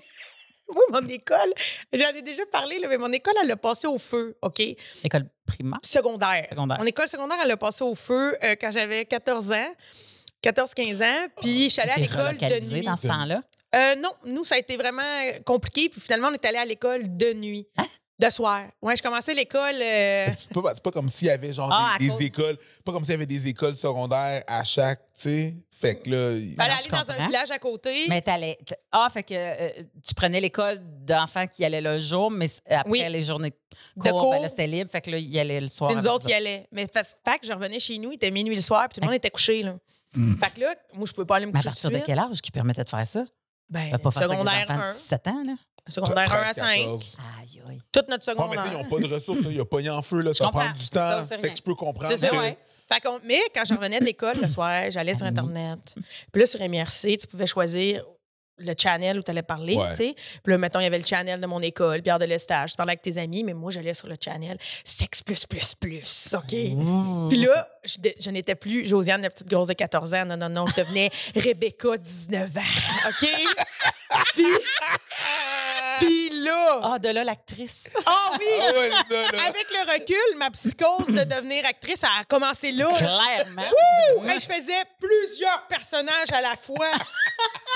moi, mon école, j'en ai déjà parlé, là, mais mon école, elle a passé au feu, OK? École primaire? secondaire. Secondaire. Mon école secondaire, elle a passé au feu euh, quand j'avais 14 ans. 14-15 ans, puis je suis allée à l'école de nuit. dans ce temps-là? Euh, non, nous, ça a été vraiment compliqué, puis finalement, on est allé à l'école de nuit. Hein? De soir. Ouais, je commençais l'école. euh, C'est pas, comme s'il y avait genre Ah, des, des écoles, pas comme s'il y avait des écoles secondaires à chaque, tu sais. Fait que là, il- fallait Non, aller je dans un village à côté. Mais t'allais. t- Ah, fait que euh, tu prenais l'école d'enfants qui allaient le jour, mais c- après Oui. les journées De cours, cours. ben là, c'était libre. Fait que là, il allait le soir. C'est nous avec autres qui allaient. Mais parce fait que je revenais chez nous, il était minuit le soir, puis tout le monde était couché. Là. Fait que là, moi, je pouvais pas aller me Mais à coucher. partir de suite. quel âge qui permettait de faire ça? Ben, pas fait ça avec des secondaire enfants 1. de 17 ans, là? Secondaire 1 à 13, 5. 14. Aïe, aïe. Toute notre Ouais, mais tu sais, ils secondaire. n'ont pas de ressources, là. il a pogné en feu, là, ça comprends. prend du C'est ça, temps. c'est Fait rien. que je peux comprendre. C'est ça, que- ouais. Fait qu'on- mais quand je revenais de l'école le soir, j'allais sur Internet. Puis là, sur MRC, tu pouvais choisir le channel où tu allais parler, Ouais. tu sais. Puis là, mettons, il y avait le channel de mon école, Pierre de l'Estage. Tu parlais avec tes amis, mais moi, j'allais sur le channel Sexe plus plus plus, OK? Puis là, je, je n'étais plus Josiane, la petite grosse de 14 ans. Non, non, non, je devenais Rebecca, 19 ans, OK? Puis, puis là... Ah, de là, l'actrice. Ah oui! Ah ouais, là. Avec le recul, ma psychose de devenir actrice a commencé là. Clairement. Wouh! Hey, je faisais plusieurs personnages à la fois.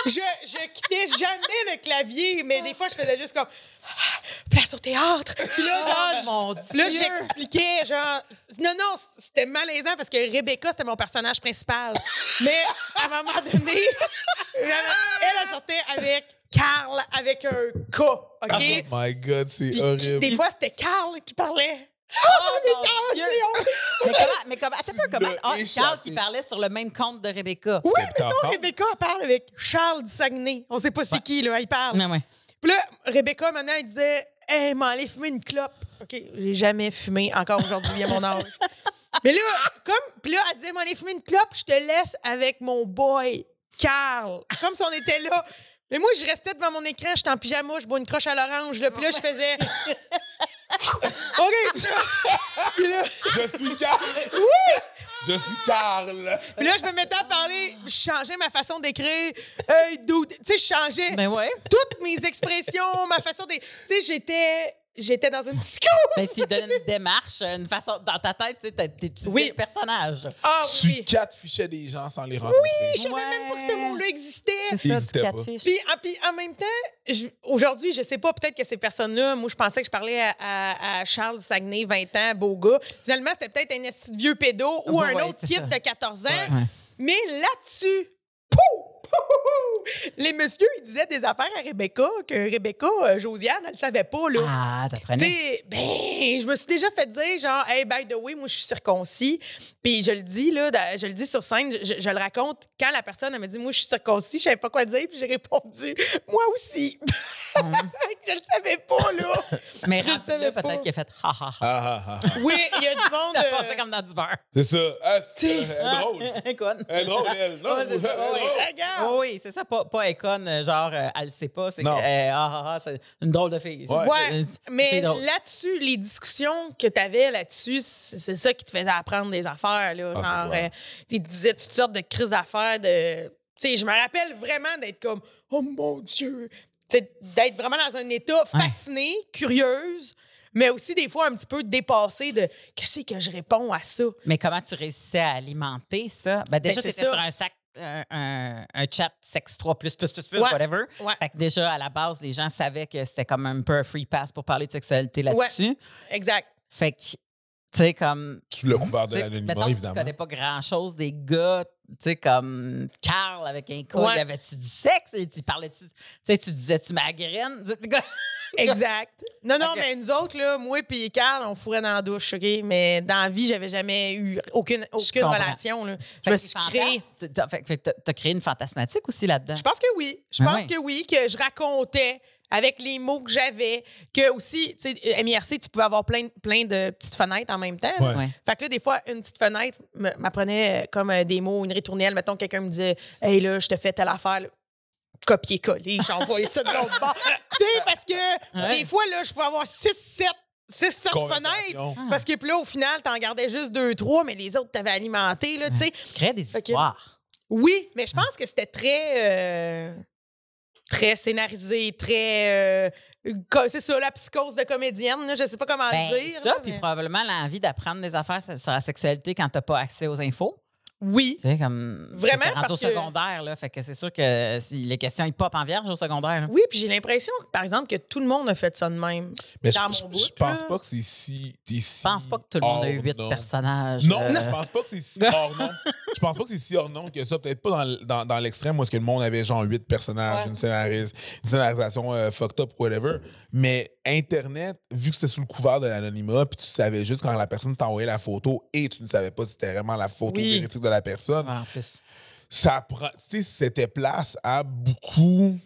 je, je quittais jamais le clavier, mais des fois, je faisais juste comme Ah, place au théâtre. Puis là, Oh, genre, mon là, j'expliquais, genre, non, non, c'était malaisant parce que Rebecca, c'était mon personnage principal. Mais à un moment donné, elle, elle sortait avec Carl avec un K, OK? Oh my God, c'est Puis, horrible. Des fois, c'était Carl qui parlait. Oh, Ah, mon Dieu. Mais comment, mais comment, attends un peu, comment, ah, Charles qui parlait sur le même compte de Rebecca. Oui, mais non? Rebecca elle parle avec Charles du Saguenay. On sait pas c'est qui, là, il parle. Ouais, ouais. Puis là, Rebecca, maintenant, elle disait Hey, m'en allez fumer une clope. OK, j'ai jamais fumé encore aujourd'hui à mon âge. Mais là, comme, puis là, elle disait M'en allez fumer une clope, je te laisse avec mon boy, Carl. Comme si on était là. Mais moi, je restais devant mon écran, j'étais en pyjama, je bois une croche à l'orange, là, puis là, je faisais. OK! Puis là, Je suis Carl. Oui! Je suis Carl. puis là, je me mettais à parler, je changeais ma façon d'écrire. Tu sais, je changeais. Ben ouais. toutes mes expressions, ma façon de. Tu sais, j'étais. J'étais dans une psychose. Ben, s'il donne une démarche, une façon. Dans ta tête, tu sais, t'étudies Oui. le personnage. Ah Tu oui. catfichais des gens sans les rencontrer. Je savais Ouais. même pas que ce mot-là existait. C'est ça, pas. catfish. Puis, en, puis en même temps, aujourd'hui, je sais pas, peut-être que ces personnes-là, moi, je pensais que je parlais à, à- à Charles Saguenay, 20 ans, beau gars. Finalement, c'était peut-être un vieux pédo ou Ouais, un ouais, autre kid ça. de 14 ans. Ouais. Mais là-dessus! les messieurs, ils disaient des affaires à Rebecca que Rebecca, euh, Josiane, elle savait pas, là. Ah, t'apprenais. ben, je me suis déjà fait dire, genre, hey, by the way, moi, je suis circoncis. Puis je le dis, là, je le dis sur scène, je, je le raconte. Quand la personne, elle me dit, moi, je suis circoncis, je savais pas quoi dire, puis j'ai répondu, moi aussi. je le savais pas, là. Mais je le savais pas. peut-être qu'il a fait ha ha ha. Ah, ah, ah, ah. Oui, il y a du monde. Ça euh, passait comme dans du beurre. C'est ça. Ah, c'est- elle est drôle. Écoute. Elle est drôle, elle. Non, Ouais, c'est ça. elle est Ouais. drôle. Regarde. Oh oui, c'est ça, pas, pas Econ, euh, genre, euh, elle le sait pas, c'est que, Non. euh, ah, ah, ah, c'est une drôle de fille. Ouais. Ouais, C'est- mais drôle. là-dessus, les discussions que tu avais là-dessus, c'est c'est ça qui te faisait apprendre des affaires. Là, Ah, c'est genre, clair. euh, tu te disais toutes sortes de crises d'affaires. De... Tu sais, je me rappelle vraiment d'être comme Oh mon Dieu! Tu sais, d'être vraiment dans un état fasciné, curieuse, mais aussi des fois un petit peu dépassé de Qu'est-ce que je réponds à ça? Mais comment tu réussissais à alimenter ça? Ben déjà, Ben, c'est étais ça. sur un sac, un, un- un chat sex 3, plus, plus, plus, plus, Ouais. whatever. Ouais. Fait que déjà, à la base, les gens savaient que c'était comme un peu un free pass pour parler de sexualité là-dessus. Exact. Fait que, tu sais, comme. Sous le couvert de l'anonymat, que tu évidemment. connais pas grand-chose des gars, tu sais, comme Carl avec un col, Ouais. y avait-tu du sexe? Et tu parlais-tu, tu sais, tu disais-tu ma graine? Exact. Non, non, mais nous autres, là, moi et Carl, on fourrait dans la douche, OK? Mais dans la vie, j'avais jamais eu aucune, aucune relation. Là. Je Fait me suis. T'as- t'as créé une fantasmatique aussi là-dedans. Je pense que oui. Je Ben pense que oui, que je racontais avec les mots que j'avais, que aussi, tu sais, MIRC, tu pouvais avoir plein, plein de petites fenêtres en même temps. là. Ouais. Ouais. Fait que là, des fois, une petite fenêtre m'apprenait euh, comme euh, des mots, une ritournelle. Mettons, quelqu'un me disait, hey, là, je te fais telle affaire. là. Copier-coller, j'envoie ça de l'autre bord. tu sais, parce que Ouais. des fois, là, je pouvais avoir 6, 7, 6, 7 Conversation. fenêtres. Parce que puis là, au final, t'en gardais juste 2, 3, mais les autres, t'avais alimenté, là, tu sais. Tu crées des que- histoires. Oui, mais je pense que c'était très. euh, très scénarisé, très. euh, c'est ça, la psychose de comédienne, là, je sais pas comment Ben, le dire. ça, puis mais- probablement l'envie d'apprendre des affaires sur la sexualité quand t'as pas accès aux infos. Oui. Tu sais, comme. Vraiment, parce au que- secondaire, là. Fait que c'est sûr que si les questions, ils pop en vierge au secondaire. là. Oui, puis j'ai l'impression, par exemple, que tout le monde a fait ça de même. Mais je, Dans je- mon bout, je pense là. pas que c'est si. si Je pense pas que tout le monde a eu huit personnages. Non, euh, je pense pas que c'est si hors nom. Je pense pas que c'est si hors nom que ça. Peut-être pas dans, dans, dans l'extrême où est-ce que le monde avait genre huit personnages, Ouais. une, scénaris- une scénarisation euh, fucked up, whatever. Mais Internet, vu que c'était sous le couvert de l'anonymat, puis tu savais juste quand la personne t'envoyait la photo et tu ne savais pas si c'était vraiment la photo Oui. véridique de la personne, ouais, en plus. ça prend, tu sais, c'était place à beaucoup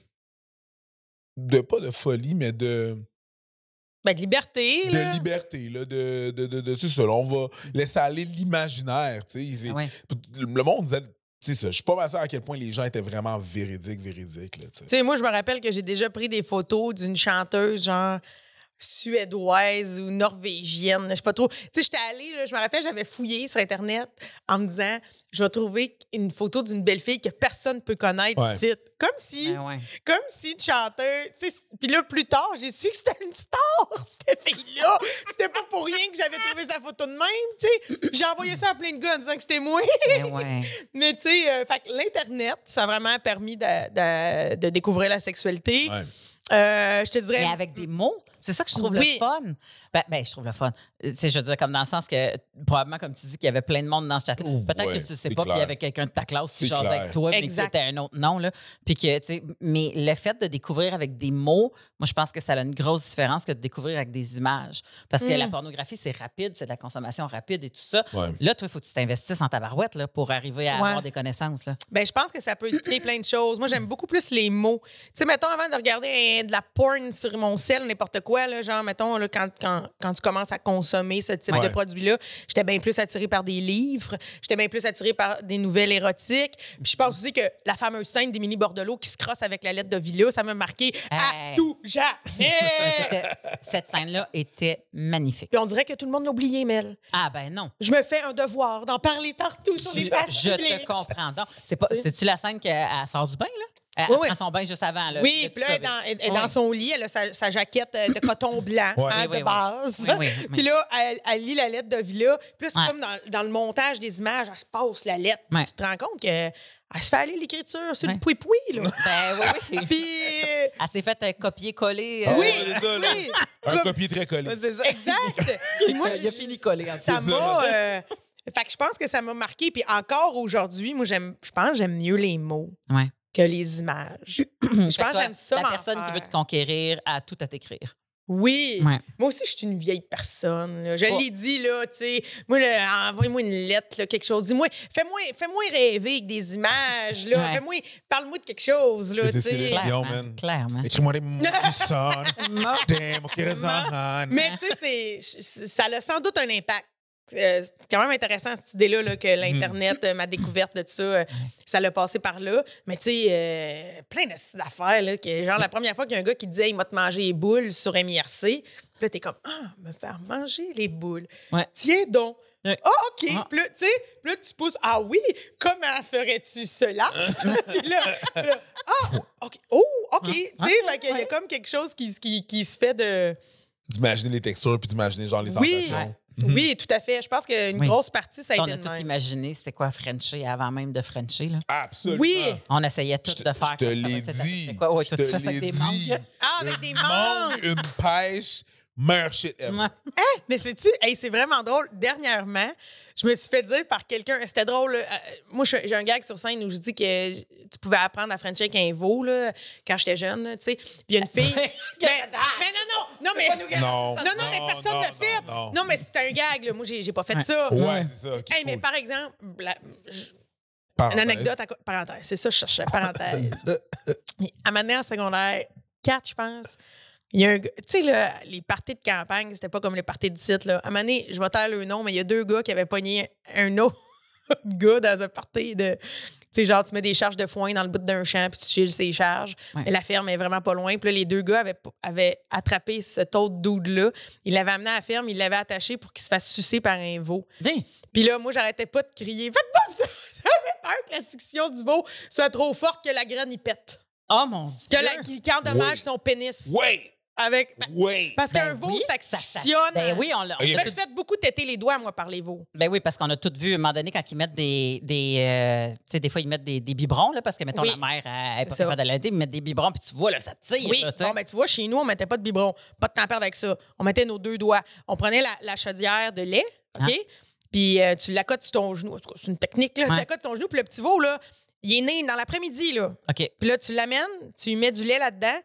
de pas de folie, mais de, Ben, de liberté, là. de liberté, là, de, de, de, de- c'est ça, là, on va laisser aller l'imaginaire, tu sais. c'est- ouais. Le monde disait, sais ça, je suis pas mal sûr à quel point les gens étaient vraiment véridiques, véridiques, là, tu sais. Tu sais, moi, je me rappelle que j'ai déjà pris des photos d'une chanteuse, genre suédoise ou norvégienne, je sais pas trop. Tu sais, j'étais allée, là, je me rappelle, j'avais fouillé sur Internet en me disant, je vais trouver une photo d'une belle fille que personne ne peut connaître Ouais. ici. Comme si, Ben ouais. comme si une chanteuse, tu sais, puis là, plus tard, j'ai su que c'était une star, cette fille-là. C'était pas pour rien que j'avais trouvé sa photo de même, tu sais. J'ai envoyé ça à plein de gars en disant que c'était moi. Ben ouais. Mais tu sais, euh, fait que l'Internet, ça a vraiment permis de, de- de découvrir la sexualité. Ouais. Euh, je te dirais. Mais avec des mots, c'est ça que je trouve Oui. le fun. Ben, ben, je trouve le fun. Euh, Tu sais, je veux dire, comme dans le sens que, probablement, comme tu dis, qu'il y avait plein de monde dans ce chat Peut-être ouais, que tu sais c'est pas, puis il y avait quelqu'un de ta classe qui C'est jasait avec toi, mais que Exact. c'était un autre nom, là. Puis que, tu sais, mais le fait de découvrir avec des mots, moi, je pense que ça a une grosse différence que de découvrir avec des images. Parce que Mm. la pornographie, c'est rapide, c'est de la consommation rapide et tout ça. Ouais. Là, toi, il faut que tu t'investisses en tabarouette, là, pour arriver à Ouais. avoir des connaissances, là. Ben, je pense que ça peut expliquer plein de choses. Moi, j'aime beaucoup plus les mots. Tu sais, mettons, avant de regarder de la porn sur mon sel, n'importe quoi, là, genre, mettons, là, quand, quand, quand tu commences à consommer ce type Ouais. de produit-là, j'étais bien plus attirée par des livres, j'étais bien plus attirée par des nouvelles érotiques. Puis je pense aussi que la fameuse scène d'Émilie Bordelot qui se crosse avec la lettre de Villa, ça m'a marqué à tout jamais. Cette scène-là était magnifique. Puis on dirait que tout le monde l'a oublié, Mel. Ah, ben non. Je me fais un devoir d'en parler partout sur les pages je te comprends donc. C'est pas, c'est-tu la scène qu'elle elle sort du bain, là? Elle, Oui, elle oui. prend son bain juste avant, là. Oui, puis là, elle dans, elle dans son lit, elle a sa, sa jaquette euh, de coton blanc Ouais. hein, de oui. base. Oui, oui, oui. Puis là, elle, elle lit la lettre de Villa. Puis là, c'est comme dans, dans le montage des images, elle se passe la lettre. Tu te rends compte qu'elle se fait aller l'écriture sur le poui-poui, là. Ben oui, oui. Puis, euh, Elle s'est fait un copier-coller. Ah euh, oui, là. oui, Un comme- copier très collé. ouais, c'est ça. exact. Puis moi, Il a fini collé. en ça m'a... euh, fait que je pense que ça m'a marqué. Puis encore aujourd'hui, moi, j'aime, je pense que j'aime mieux les mots Ouais. Que les images. Je pense que j'aime ça La personne qui veut te conquérir a tout à t'écrire. Oui. Ouais. Moi aussi, je suis une vieille personne. là. Je Oh. l'ai dit, là, tu sais. Moi, envoie-moi une lettre, là, quelque chose. Dis-moi, fais-moi fais-moi rêver avec des images, là. Ouais. Fais-moi, parle-moi de quelque chose, là, Mais tu c'est sais. Clairement. Clairement. Écris-moi des mots qui sonnent. Mais, tu sais, c'est- ça a sans doute un impact. Euh, c'est quand même intéressant, cette idée-là, là, que l'Internet, euh, ma découverte de ça, euh, ça l'a passé par là. Mais tu sais, plein de petites affaires, là, que, genre la première fois qu'il y a un gars qui disait « il m'a te manger les boules sur MIRC », puis là, t'es comme « Ah, me faire manger les boules. Ouais. Tiens donc. Ah, OK. Ah. Puis là, tu sais, là, tu pousses. Ah oui, comment ferais-tu cela? puis là, ah, OK. Oh, OK. Tu sais, qu'il y a comme quelque chose qui, qui, qui se fait de. D'imaginer les textures puis d'imaginer genre les Oui. sensations. Oui, tout à fait. Je pense qu'une Oui. grosse partie, ça a On été a de tout même. imaginé, c'était quoi Frencher avant même de Frencher, là? Absolument. Oui. On essayait tout Je te, de faire je te l'ai c'était- dit. c'était quoi? Ouais, je te tu fais ça l'ai avec des dit. mangues. Ah, avec des mangues. mangue, une pêche, meilleur shit ever. Ouais. Mais sais-tu, hey, c'est vraiment drôle. Dernièrement, je me suis fait dire par quelqu'un, c'était drôle. euh, moi, j'ai un gag sur scène où je dis que tu pouvais apprendre à Frencher avec un veau là, quand j'étais jeune, là, tu sais. Puis il y a une fille. mais, mais non, non, non, mais. Non. Non, non, mais personne ne l'a fait. Non, Non, mais c'était un gag. Là. Moi, j'ai pas fait Ouais. ça. Ouais, c'est ça. ok, Hey, mais par exemple, la- je- Parenthèse. une anecdote, à parenthèse, c'est ça, je cherchais, parenthèse. À ma en secondaire 4, je pense, il y a un gars, tu sais, là, les parties de campagne, c'était pas comme les parties de site, là. À ma je vais taire le nom, mais il y a deux gars qui avaient pogné un autre gars dans un party de. Tu sais, genre, tu mets des charges de foin dans le bout d'un champ, puis tu chilles ces charges. Ouais. Mais la ferme est vraiment pas loin. Puis là, les deux gars avaient, avaient attrapé cet autre dude-là. Ils l'avaient amené à la ferme, ils l'avaient attaché pour qu'il se fasse sucer par un veau. Viens. Puis là, moi, j'arrêtais pas de crier Faites pas ça J'avais peur que la succion du veau soit trop forte que la graine y pète. Oh mon Dieu. Que la, qu'il qu'il endommage Oui. son pénis. Wait! Avec, ben, Wait! parce Ben qu'un veau, oui, ça suctionne. Ben oui, on l'a. Je a me suis fait beaucoup têter les doigts, moi, par les veaux. Ben oui, parce qu'on a tout vu à un moment donné quand ils mettent des. des euh, tu sais, des fois, ils mettent des, des biberons, là, parce que, mettons, Oui. la mère, elle n'est pas capable d'allaiter, ils mettent des biberons, puis tu vois, là, ça tire. Oui, là, bon, ben, tu vois, chez nous, on mettait pas de biberon. Pas de temps à perdre avec ça. On mettait nos deux doigts. On prenait la, la chaudière de lait, OK? Ah. Puis euh, tu l'accotes sur ton genou. En tout cas, C'est une technique, là. Ouais. Tu l'accotes sur ton genou, puis le petit veau, là, il est né dans l'après-midi, là. OK. Puis là, tu l'amènes, tu lui mets du lait là-dedans.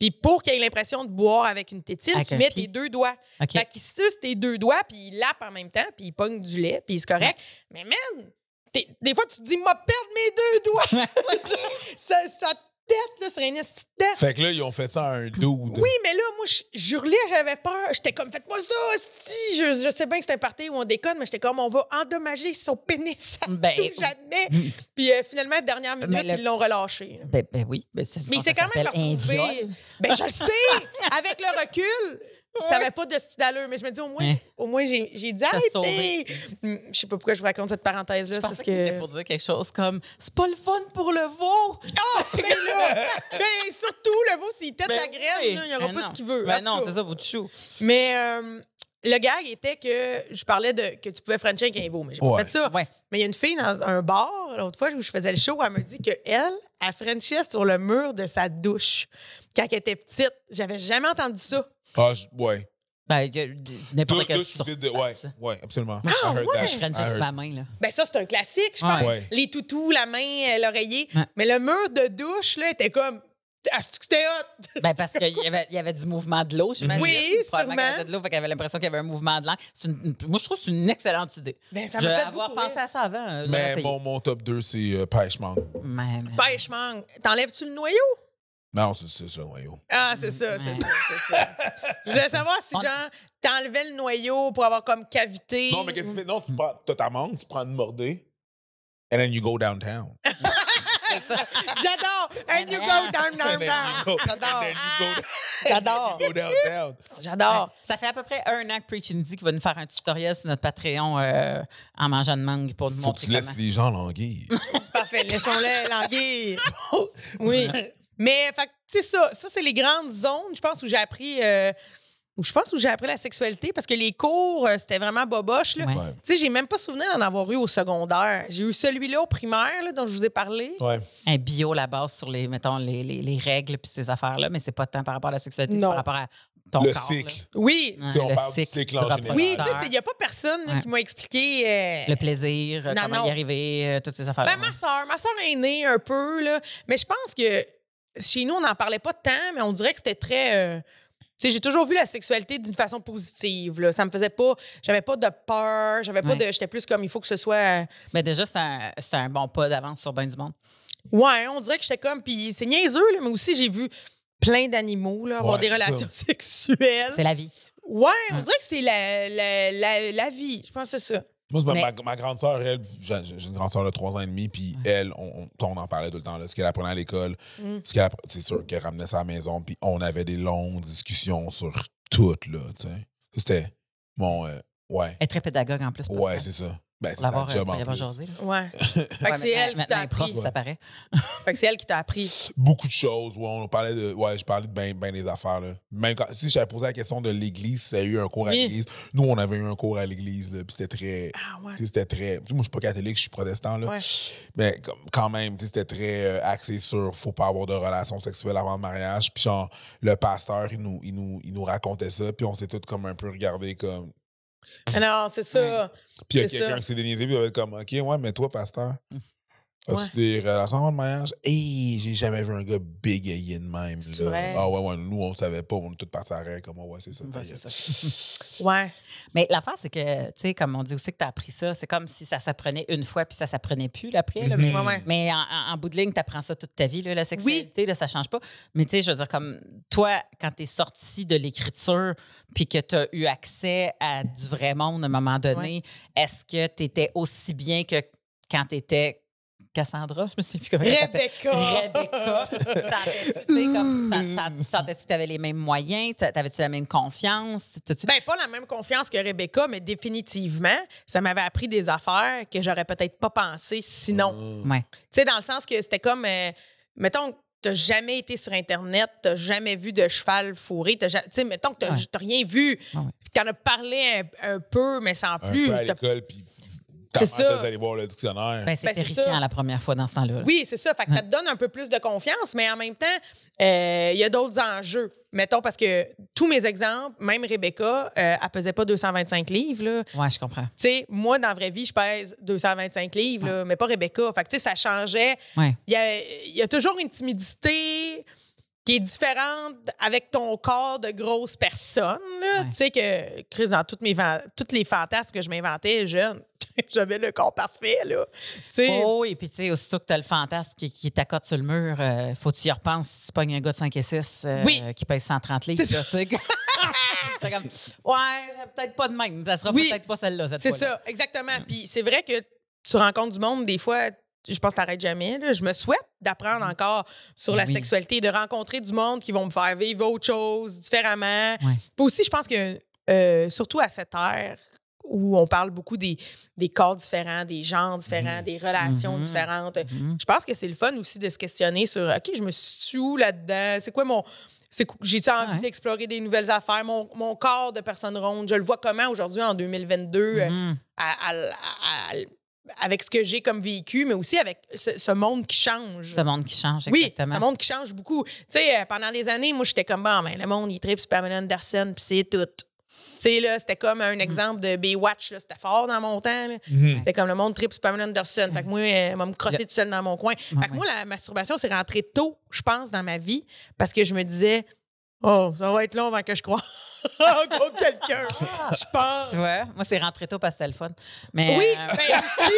Puis pour qu'il ait l'impression de boire avec une tétine, Avec tu mets pied. tes deux doigts. OK. Fait qu'il suce tes deux doigts, puis il lappe en même temps, puis il pogne du lait, puis c'est correct. Mais man, des fois, tu te dis, m'a perdre mes deux doigts. ça, ça tête, là, sur une petite tête. Fait que là, ils ont fait ça à un dude. Oui, mais là, moi, je je hurlais, j'avais peur. J'étais comme, faites-moi ça, hostie. Je, je sais bien que c'est un party où on déconne, mais j'étais comme, on va endommager son pénis, ça Ben, jamais. Puis euh, finalement, dernière minute, le- ils l'ont relâché. Ben, ben oui. Ben, c'est- Mais s'est quand même retrouvé. Ben, je le sais! Avec le recul, ça n'avait pas de style d'allure. Mais je me dis, au moins, Hein. au moins j'ai j'ai dit, arrêtez! Hum, Je sais pas pourquoi je vous raconte cette parenthèse-là. Je c'est parce que c'était que. pour dire quelque chose comme c'est pas le fun pour le veau. Ah! Mais là! Ben, surtout, le veau, s'il tête Ben la graine, oui. là, il n'aura Ben pas non. ce qu'il veut. Ben non, c'est ça, bout de chou. Mais euh, le gag était que je parlais de que tu pouvais Frencher avec un veau, mais j'ai Ouais. pas fait ça. Ouais. Mais il y a une fille dans un bar, l'autre fois où je faisais le show, elle me dit qu'elle, elle Frenchait sur le mur de sa douche quand elle était petite. J'avais jamais entendu ça. Ah, je- ouais. Ben, n'importe quelle sorte. de- ouais, ouais, absolument. Ah, I heard ouais. that. Je freine juste heard- ma main, là. Ben ça, c'est un classique, je pense. Ouais. Les toutous, la main, euh, l'oreiller. Ouais. Mais le mur de douche, là, était comme... Ah, c'était hot! Ben, parce qu'il y avait, il y avait du mouvement de l'eau, j'imagine. Oui, qu'il sûrement. avait de l'eau, fait qu'elle avait l'impression qu'il y avait un mouvement de l'air. C'est une- une- moi, je trouve que c'est une excellente idée. Ben, ça vais fait avoir beaucoup pensé rire. à ça avant. euh, Mais mon, mon top 2, c'est euh, pêche mangue. Mais- mais- Pêche mangue. T'enlèves-tu le noyau? Non, c'est c'est ça, le noyau. Ah, c'est ça, c'est ça, c'est ça. Je voulais savoir si, genre, t'enlevais le noyau pour avoir comme cavité. Non, mais qu'est-ce que tu fais? Non, tu prends t'as ta mangue, tu prends une mordée, and then you go downtown. J'adore! And you go down, And down, then you down. go, J'adore. J'adore. downtown. J'adore. Ça fait à peu près un an que Preaching dit qu'il va nous faire un tutoriel sur notre Patreon euh, en mangeant de mangue pour nous Faut que montrer tu laisses les gens languir. Parfait, laissons-le languir. Oui. Mais, fait sais, ça, ça c'est les grandes zones, je pense, où j'ai appris. euh, où je pense où j'ai appris la sexualité parce que les cours, euh, c'était vraiment boboche. Là. Ouais. Ouais. Tu sais, j'ai même pas souvenir d'en avoir eu au secondaire. J'ai eu celui-là au primaire, là, dont je vous ai parlé. Ouais. Un bio, la base sur les, mettons, les, les, les règles puis ces affaires-là, mais c'est pas tant par rapport à la sexualité, c'est par rapport à ton Le corps. cycle. Oui. là. On le parle cycle, cycle en général. Oui, tu sais, il n'y a pas personne là, Ouais. qui m'a expliqué. euh, le plaisir, Non, comment non. y arriver, euh, toutes ces affaires-là. Ben, ma soeur, ma soeur est née un peu, là. Mais je pense que chez nous, on n'en parlait pas tant, mais on dirait que c'était très. euh, tu sais, j'ai toujours vu la sexualité d'une façon positive. Là. Ça me faisait pas. J'avais pas de peur. J'avais pas Ouais. de. J'étais plus comme il faut que ce soit. euh, Ben, déjà, c'est un, c'est un bon pas d'avance sur bien du monde. Ouais, on dirait que j'étais comme. Puis c'est niaiseux, là, mais aussi j'ai vu plein d'animaux là, avoir Ouais, des ça. relations sexuelles. C'est la vie. Ouais, on Ouais. dirait que c'est la, la, la, la vie. Je pense que c'est ça. Moi, c'est ma, ma, ma grande sœur, elle, j'ai une grande sœur de 3 ans et demi, puis elle, on, on, on en parlait tout le temps, là, ce qu'elle apprenait à l'école, Mm. ce qu'elle c'est sûr qu'elle ramenait ça à la maison, puis on avait des longues discussions sur tout, là, tu sais. C'était mon, euh, ouais, Elle est très pédagogue en plus. pour ouais, c'est ça. Ben, c'est l'avoir euh, jasé. Ouais. fait que c'est elle qui t'a appris. ça paraît. Fait que c'est elle qui t'a appris. Beaucoup de choses, ouais, on parlait de, ouais, je parlais de bien ben des affaires, là. Même quand, si j'avais posé la question de l'église, si ça a eu un cours à Oui. l'église, nous, on avait eu un cours à l'église, là, puis c'était très, Ah ouais. Tu sais, c'était très. tu sais, Moi, je suis pas catholique, je suis protestant, là. Ouais. Mais comme- quand même, tu sais, c'était très euh, axé sur faut pas avoir de relations sexuelles avant le mariage. Puis, genre, le pasteur, il nous, il nous, il nous racontait ça. Puis, on s'est tous comme un peu regardés comme. Ah Non, c'est ça. Puis, il y a quelqu'un qui s'est déniaisé, puis il va être comme, OK, ouais, mais toi, pasteur, as-tu Ouais. des relations avant le mariage? Hey, j'ai jamais vu un gars bégayé de même. Vrai? Ah, ouais, ouais, nous, on savait pas, on est tous partis à rire, comme, Ah, ouais, c'est ça. Ouais, ta c'est gueule. ça. Ouais. Mais l'affaire, c'est que, tu sais, comme on dit aussi que tu as appris ça, c'est comme si ça s'apprenait une fois puis ça s'apprenait plus après. là. mais mais en, bout de ligne, tu apprends ça toute ta vie, là, la sexualité, là, ça change pas. Mais tu sais, je veux dire, comme toi, quand tu es sorti de l'écriture puis que tu as eu accès à du vrai monde à un moment donné, est-ce que tu étais aussi bien que quand tu étais Cassandra? Je me sais plus comment elle s'appelle. Rebecca. Rebecca. Sentais-tu, tu que tu avais les mêmes moyens? T'a- T'avais-tu la même confiance? Ben, pas la même confiance que Rebecca, mais définitivement, ça m'avait appris des affaires que j'aurais peut-être pas pensé sinon. Ouais. Tu sais, dans le sens que c'était comme, euh, mettons, t'as jamais été sur Internet, t'as jamais vu de cheval fourré, tu sais, mettons que t'as Ouais. t'as rien vu, Ah ouais. puis t'en as parlé un, un peu, mais sans Un plus. peu à T'as- l'école, puis. C'est ta ça. mère, allez voir le dictionnaire. Ben, c'est Ben, c'est terrifiant la première fois dans ce temps-là. là. Oui, c'est ça. Fait que ça te donne un peu plus de confiance, mais en même temps, euh, il y a d'autres enjeux. Mettons, parce que tous mes exemples, même Rebecca, euh, elle pesait pas 225 livres. là. Ouais, je comprends. Tu sais, moi, dans la vraie vie, je pèse 225 livres, là, mais pas Rebecca. Fait que, tu sais, ça changeait. Ouais. Il y a, il y a toujours une timidité qui est différente avec ton corps de grosse personne. Ouais. Tu sais que, Chris, dans toutes mes, tous les fantasmes que je m'inventais jeune, j'avais le corps parfait, là. Oh, et puis tu sais, aussitôt que tu as le fantasme qui, qui t'accote sur le mur, euh, faut que tu y repenses si tu pognes un gars de 5 et 6 euh, Oui. qui pèse 130 livres. Là. C'est comme, ouais, c'est peut-être pas de même. Ça sera Oui. peut-être pas celle-là. cette c'est ça, exactement. Puis c'est vrai que tu rencontres du monde, des fois, je pense que t'arrêtes jamais. là. Je me souhaite d'apprendre encore sur la Mm. Oui. sexualité, de rencontrer du monde qui vont me faire vivre autre chose différemment. Puis aussi, je pense que, euh, surtout à cette ère où on parle beaucoup des, des corps différents, des genres différents, des relations Mhm. différentes, Mhm. je pense que c'est le fun aussi de se questionner sur OK, je me suis où là-dedans? C'est quoi mon. J'ai-tu envie Ouais. d'explorer des nouvelles affaires? Mon, mon corps de personne ronde, je le vois comment aujourd'hui en 2022 euh, à- à- à- à- avec ce que j'ai comme vécu, mais aussi avec ce, ce monde qui change. Ce monde qui change, Oui, exactement. un monde qui change beaucoup. Tu sais, euh, pendant des années, moi, j'étais comme, bon, ben, le monde, il tripe sur Pamela Anderson, puis c'est tout. Tu sais, là, c'était comme Mm. un exemple de Baywatch, là, c'était fort dans mon temps. là. Mhm. C'était comme le monde trip sur Pamela Anderson. Fait que moi, elle m'a me crosser Yeah. tout seul dans mon coin. Fait que moi, la masturbation, c'est rentré tôt, je pense, dans ma vie, parce que je me disais, oh, ça va être long avant que je croie encore quelqu'un. Je pense. Tu vois, moi, c'est rentré tôt parce que c'était le fun. Mais, Oui, euh, ben aussi.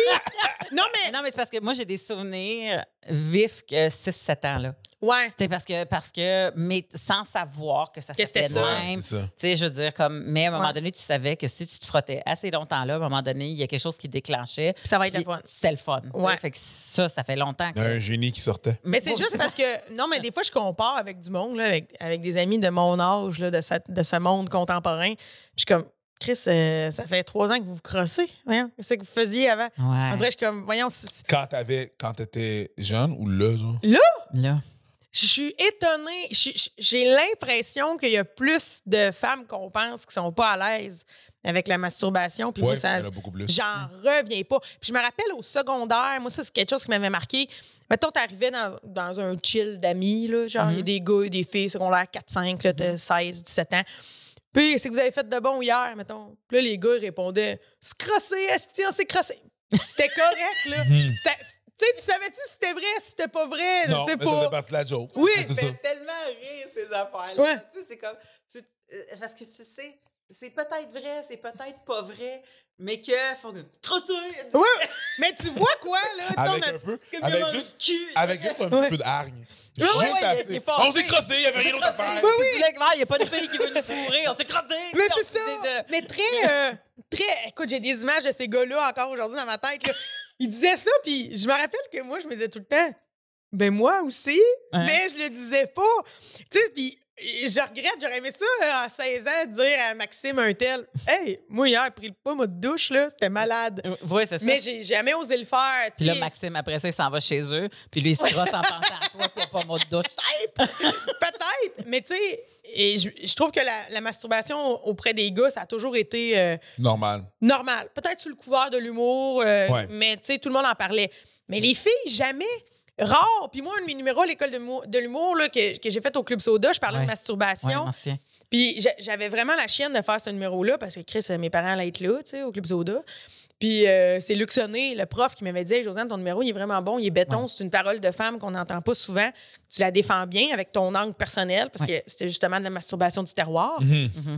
Non, mais, non, mais c'est parce que moi, j'ai des souvenirs vifs que 6-7 ans, là. Ouais. Tu sais, parce que, parce que, mais sans savoir que ça c'était de même. C'est ça. Tu sais, je veux dire, comme, mais à un moment Ouais. donné, tu savais que si tu te frottais assez longtemps là, à un moment donné, il y a quelque chose qui déclenchait. Puis ça va être le fun. C'était le fun. Ouais. Fait que ça, ça fait longtemps que. Un génie qui sortait. Mais c'est juste parce que, non, mais des fois, je compare avec du monde, là, avec, avec des amis de mon âge, là, de, de ce monde contemporain. Puis je suis comme, Chris, euh, ça fait trois ans que vous vous crossez. Voyons, qu'est-ce que vous faisiez avant? Ouais. On dirait je suis comme, voyons, Quand t'avais, quand t'étais jeune ou là, genre? Là. Je suis étonnée. J'ai l'impression qu'il y a plus de femmes qu'on pense qui sont pas à l'aise avec la masturbation. Puis Ouais. J'en reviens pas. Puis je me rappelle au secondaire, moi, ça, c'est quelque chose qui m'avait marqué. Mettons, t'arrivais dans, dans un chill d'amis, là, genre, il y a des gars et des filles, secondaire 4-5, là, t'as 16, 17 ans. Puis, c'est que vous avez fait de bon hier, mettons. Puis là, les gars, ils répondaient Se crosser, esti, on s'est crossé. C'était correct, là. C'était- Tu sais, tu savais-tu si c'était vrai, si c'était pas vrai? Non, je sais mais ça fait pas. partie de la joke. Oui, c'est ça. tellement rire, ces affaires-là. Ouais. Tu sais, c'est comme. euh, Parce que tu sais, c'est peut-être vrai, c'est peut-être pas vrai, mais que. Que. Crosser! Ouais, mais tu vois quoi, là? Avec un peu, avec y juste, avec juste un Ouais. petit peu de hargne. Ouais, Juste. On s'est crossé, il n'y avait rien d'autre à faire. Oui, oui. Il n'y a pas de fille qui veut nous fourrer, on s'est crotté. Mais c'est ça. de- Mais très, euh, très. Écoute, j'ai des images de ces gars-là encore aujourd'hui dans ma tête. Là. Ils disaient ça, puis je me rappelle que moi, je me disais tout le temps, ben moi aussi, Hein? mais je le disais pas. Tu sais, puis je regrette, j'aurais aimé ça euh, à 16 ans, dire à Maxime un tel, hey, moi hier, j'ai pris le pas, moi de douche, là, c'était malade. Oui, c'est ça. Mais j'ai jamais osé le faire. tu Puis là. Maxime, après ça, il s'en va chez eux. Puis lui, il se crosse en pensant à toi, puis il n'y a pas mot de douche. Peut-être, peut-être, mais tu sais, et je, je trouve que la, la masturbation auprès des gars, ça a toujours été euh, Normal. normal. Peut-être sous le couvert de l'humour, euh, Ouais. mais tu sais, tout le monde en parlait. Mais les filles, jamais. Rare. Puis moi, un de mes numéros à l'école de l'humour- que, que j'ai fait au Club Soda, je parlais Ouais. de masturbation. ancien. Puis j'a- j'avais vraiment la chienne de faire ce numéro-là parce que Chris, mes parents allaient être là, tu sais, au Club Soda. Puis euh, c'est Luc Sonné, le prof, qui m'avait dit hey, Josiane, ton numéro, il est vraiment bon, il est béton, c'est une parole de femme qu'on n'entend pas souvent. Tu la défends bien avec ton angle personnel parce que c'était justement de la masturbation du terroir.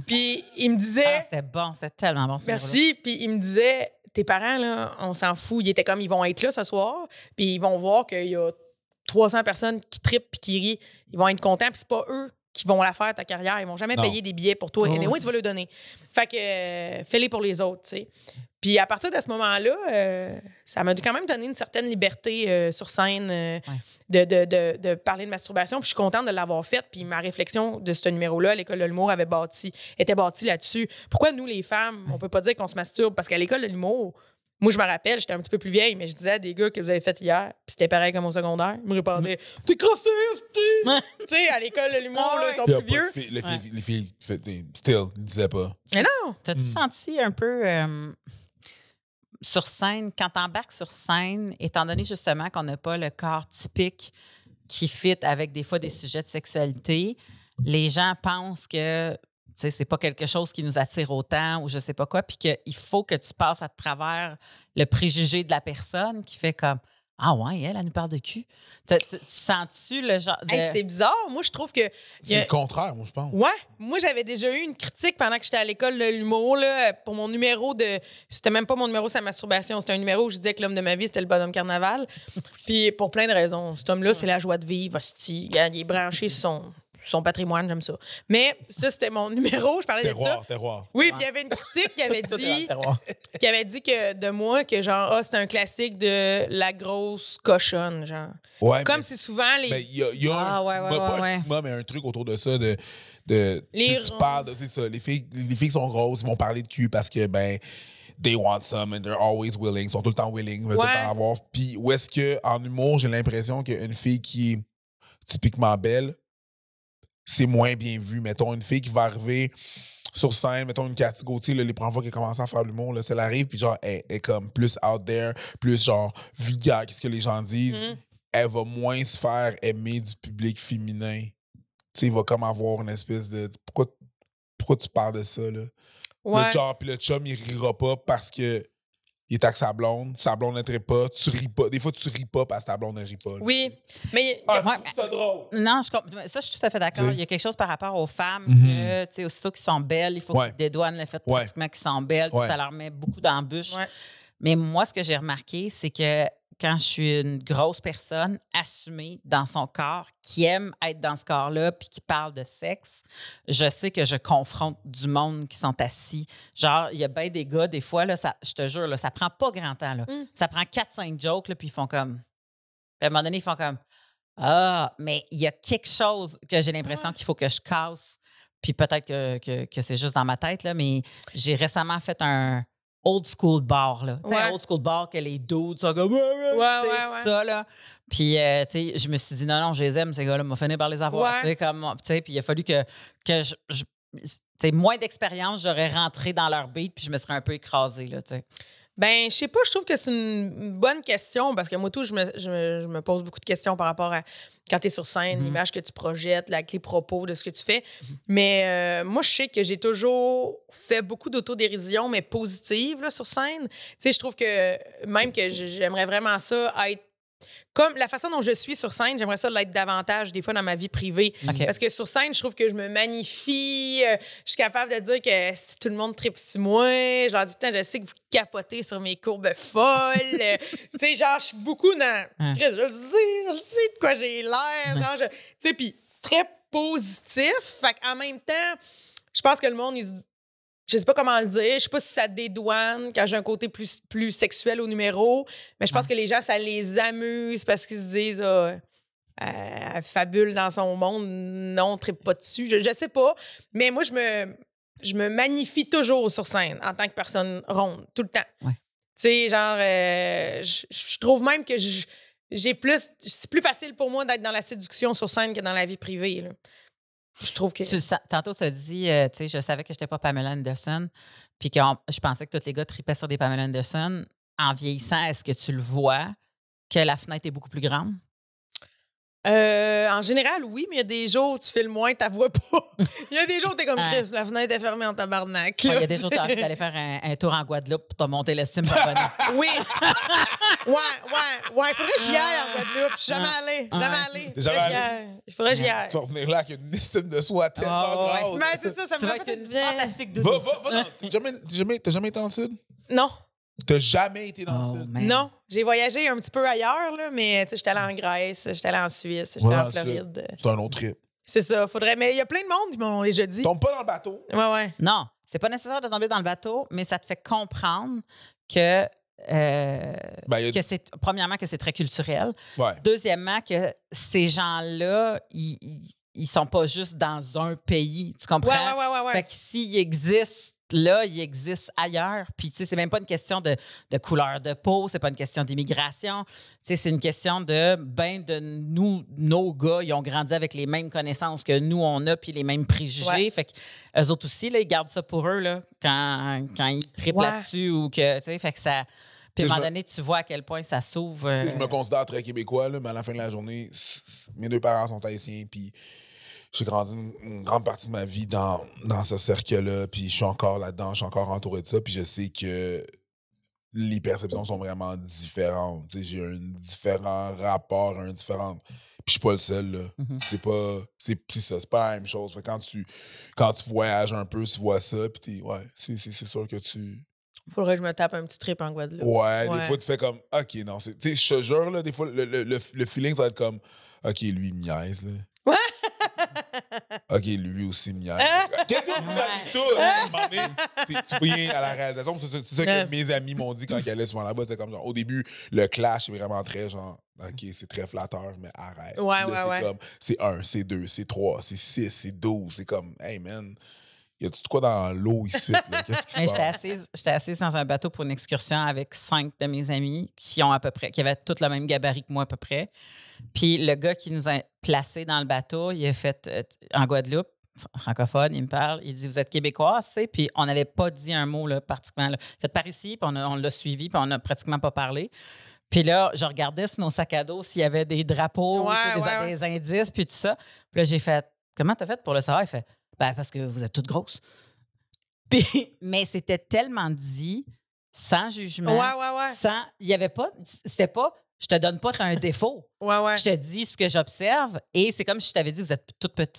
Puis il me disait Ah, c'était bon, c'était tellement bon, ce numéro-là. Merci. Puis il me disait, tes parents, là, on s'en fout. Ils étaient comme, ils vont être là ce soir, puis ils vont voir qu'il y a 300 personnes qui trippent puis qui rient. Ils vont être contents, puis c'est pas eux qui vont la faire, ta carrière. Ils vont jamais Non. payer des billets pour toi. Oh, c'est- tu vas le donner. Fait que euh, fais-les pour les autres, tu sais. Puis à partir de ce moment-là, euh, ça m'a quand même donné une certaine liberté euh, sur scène de, de, de, de parler de masturbation. Puis je suis contente de l'avoir faite. Puis ma réflexion de ce numéro-là à l'école de l'humour avait bâti, était bâtie là-dessus. Pourquoi nous, les femmes, on peut pas dire qu'on se masturbe? Parce qu'à l'école de l'humour, moi, je me rappelle, j'étais un petit peu plus vieille, mais je disais à des gars que vous avez fait hier, puis c'était pareil comme au secondaire. Ils me répondaient T'es crossé. Tu sais, à l'école l'humour, Ah là, ils sont plus vieux. filles- les, filles, les filles, fait- still, ils disaient pas. Mais non! T'as-tu Hmm. senti un peu euh, sur scène, quand t'embarques sur scène, étant donné justement qu'on n'a pas le corps typique qui fit avec des fois des sujets de sexualité, les gens pensent que sais, c'est pas quelque chose qui nous attire autant ou je sais pas quoi, puis qu'il faut que tu passes à travers le préjugé de la personne qui fait comme Ah ouais, elle, elle nous parle de cul. Tu, tu- tu sens-tu le genre de... Hey, c'est bizarre. Moi, je trouve que. C'est a- le contraire, moi, je pense. Ouais, moi j'avais déjà eu une critique pendant que j'étais à l'école de l'humour là, pour mon numéro de c'était même pas mon numéro la masturbation, c'était un numéro où je disais que l'homme de ma vie c'était le bonhomme carnaval. Puis pour plein de raisons, cet homme-là c'est la joie de vivre, hostie, il est branché son, son patrimoine, j'aime ça. Mais ça c'était mon numéro, je parlais de ça. Terroir, terroir. Oui, puis il y avait une critique qui avait dit terroir. qui avait dit que de moi que genre ah, c'était un classique de la grosse cochonne genre. Ouais, Comme mais- c'est souvent les mais il y a, il y a Ah, un ouais, stigma, ouais, pas ouais, un stigma, mais un truc autour de ça, de... de Les tu, tu parles de, c'est ça, les filles, les filles qui sont grosses, ils vont parler de cul parce que, ben, they want some and they're always willing, ils sont tout le temps willing, ils veulent tout Ouais. le temps avoir. Puis où est-ce que, en humour, j'ai l'impression qu'une fille qui est typiquement belle, c'est moins bien vu. Mettons, une fille qui va arriver sur scène, mettons une Cathy Gauthier, là, les premières fois qu'elle commence à faire l'humour, là, ça l'arrive, puis genre, elle est comme plus out there, plus genre vulgaire, qu'est-ce que les gens disent. Mhm. Elle va moins se faire aimer du public féminin. Tu sais, il va comme avoir une espèce de. Pourquoi, pourquoi tu parles de ça, là? Ouais. Le genre, puis le chum, il rira pas parce que. Il est avec sa blonde, sa blonde ne rit pas, tu ris pas. Des fois, tu ris pas parce que ta blonde ne rit pas. là. Oui, mais Ah, Ouais, trouve ça drôle. Non, je ça, je suis tout à fait d'accord. Il y a quelque chose par rapport aux femmes Mhm. que, tu sais, aussitôt qu'ils sont belles, il faut Ouais. qu'ils dédouanent le fait Ouais. pratiquement qu'ils sont belles, puis Ouais. ça leur met beaucoup d'embûches. Ouais. Mais moi, ce que j'ai remarqué, c'est que quand je suis une grosse personne assumée dans son corps, qui aime être dans ce corps-là, puis qui parle de sexe, je sais que je confronte du monde qui sont assis. Genre, il y a bien des gars, des fois, là, ça, je te jure, là, ça prend pas grand temps. Là. Mm. Ça prend 4-5 jokes, là, puis ils font comme. Puis à un moment donné, ils font comme. Ah, mais il y a quelque chose que j'ai l'impression Ouais. qu'il faut que je casse. Puis peut-être que, que, que c'est juste dans ma tête, là, mais j'ai récemment fait un old school bar. Là. Ouais. old school bar que les dudes sont comme. Ouais, ouais, ça, là. Puis, euh, tu sais, je me suis dit, non, non, je les aime, ces gars-là, m'a fini par les avoir. Tu sais, comme, tu sais, puis il a fallu que, que je. je- tu sais, moins d'expérience, j'aurais rentré dans leur beat, puis je me serais un peu écrasée, là, tu sais. Ben, je sais pas, je trouve que c'est une bonne question parce que moi, tout, je me, je me- je me pose beaucoup de questions par rapport à quand tu es sur scène, Mhm. l'image que tu projettes, la les propos de ce que tu fais. Mais euh, moi, je sais que j'ai toujours fait beaucoup d'autodérision, mais positive là, sur scène. Tu sais, je trouve que même que j'aimerais vraiment ça être. Comme la façon dont je suis sur scène, j'aimerais ça l'être davantage des fois dans ma vie privée. Parce que sur scène, je trouve que je me magnifie. euh, je suis capable de dire que si tout le monde tripe sur moi, genre, du temps, je sais que vous capotez sur mes courbes folles. euh, tu sais, genre, je suis beaucoup dans. Hein. Je le sais, je le sais de quoi j'ai l'air. Genre, je- tu sais, puis très positif. Fait qu'en même temps, je pense que le monde, il se dit- je sais pas comment le dire. Je sais pas si ça dédouane quand j'ai un côté plus, plus sexuel au numéro, mais je pense que les gens, ça les amuse parce qu'ils se disent elle fabule dans son monde, non, on tripe pas dessus. Je, je sais pas. Mais moi, je me, je me magnifie toujours sur scène en tant que personne ronde, tout le temps. Ouais. Tu sais, genre, euh, je, je trouve même que j'ai plus. C'est plus facile pour moi d'être dans la séduction sur scène que dans la vie privée. là. Je trouve que. Tantôt, tu as dit, euh, tu sais, je savais que je n'étais pas Pamela Anderson, puis que je pensais que tous les gars tripaient sur des Pamela Anderson. En vieillissant, est-ce que tu le vois que la fenêtre est beaucoup plus grande? Euh, en général, oui, mais il y a des jours où tu filmes moins, tu vois pas. Il y a des jours où t'es comme Ouais. Chris, la fenêtre est fermée en tabarnak. Ouais, Il y a des jours où tu as sais. envie d'aller faire un, un tour en Guadeloupe pour te monter l'estime. Oui. ouais, ouais, ouais. Il faudrait que j'y aille en Guadeloupe. Je suis jamais Ah. allé. Jamais Ouais. allé. T'es jamais Faudrait que allé? j'y aille. Il faudrait que j'y aille. Tu vas revenir là avec une estime de soi tellement Ah, ouais. grande. Mais c'est ça, ça tu me fait du une bien. fantastique de Va, va, va. T'as jamais, t'as jamais, t'as jamais été le sud? Non, T'as jamais été dans Oh, le sud? man. non. J'ai voyagé un petit peu ailleurs, là, mais tu sais, j'étais allée en Grèce, j'étais allée en Suisse, j'étais Ouais, en sud. Floride. C'est un autre trip. C'est ça, faudrait. Mais il y a plein de monde qui m'ont déjà dit. Tombe pas dans le bateau. Ouais, ouais. Non, c'est pas nécessaire de tomber dans le bateau, mais ça te fait comprendre que, euh, Ben, a- que c'est premièrement que c'est très culturel. Ouais. Deuxièmement, que ces gens-là, ils, ils, ils sont pas juste dans un pays. Tu comprends? Ouais, ouais, ouais, ouais. ouais. Fait que s'ils existent là, ils existent ailleurs. Puis, tu sais, c'est même pas une question de, de couleur de peau, c'est pas une question d'immigration. Tu sais, c'est une question de, ben, de nous, nos gars, ils ont grandi avec les mêmes connaissances que nous, on a, puis les mêmes préjugés. Ouais. Fait que eux autres aussi, là, ils gardent ça pour eux, là, quand, quand ils trippent Ouais. là-dessus ou que, tu sais, fait que ça. Puis à un moment donné, tu vois à quel point ça s'ouvre. euh, Je me considère très québécois, là, mais à la fin de la journée, mes deux parents sont haïtiens, puis j'ai grandi une, une grande partie de ma vie dans, dans ce cercle-là, puis je suis encore là-dedans, je suis encore entouré de ça, puis je sais que les perceptions sont vraiment différentes. Tu sais, J'ai un différent rapport, un différent. Puis je suis pas le seul, là. Mhm. C'est pas. C'est c'est ça, c'est pas la même chose. Fait quand tu, quand tu voyages un peu, tu vois ça, puis t'es- ouais, c'est c'est- c'est sûr que tu. Faudrait que je me tape un petit trip en Guadeloupe. Ouais, Ouais. des fois, tu fais comme, OK, non, c'est. Tu sais, je te jure, là, des fois, le, le, le, le feeling, ça va être comme, OK, lui, il me niaise, là. OK, lui aussi niaise. Qu'est-ce que vous avez tous? un Tu viens à la réalisation. C'est ça, que Ouais. mes amis m'ont dit quand ils allaient souvent là-bas. C'est comme genre, au début, le clash est vraiment très genre, OK, c'est très flatteur, mais arrête. Ouais, ouais, c'est ouais. comme, c'est 1, c'est 2, c'est 3, c'est 6, c'est 12. C'est comme, hey man, y a-tu de quoi dans l'eau ici? J'étais assise, assise dans un bateau pour une excursion avec cinq de mes amis qui ont à peu près, qui avaient tous le même gabarit que moi à peu près. Puis le gars qui nous a placés dans le bateau, il a fait euh, en Guadeloupe, fr- francophone, il me parle, il dit vous êtes québécoise, tu sais, puis on n'avait pas dit un mot là, particulièrement. Là. Fait par ici, puis on, l'a suivi, puis on n'a pratiquement pas parlé. Puis là, je regardais sur nos sacs à dos s'il y avait des drapeaux, Ouais, tu sais, des, ouais, ouais. des indices, puis tout ça. Puis là, j'ai fait comment t'as fait pour le savoir? Il fait ben parce que vous êtes toutes grosses. Puis, mais c'était tellement dit, sans jugement, Ouais, ouais, ouais. sans. Il y avait pas. C'était pas. Je te donne pas un défaut. Ouais, ouais. Je te dis ce que j'observe et c'est comme si je t'avais dit vous êtes toutes. Ouais, ouais,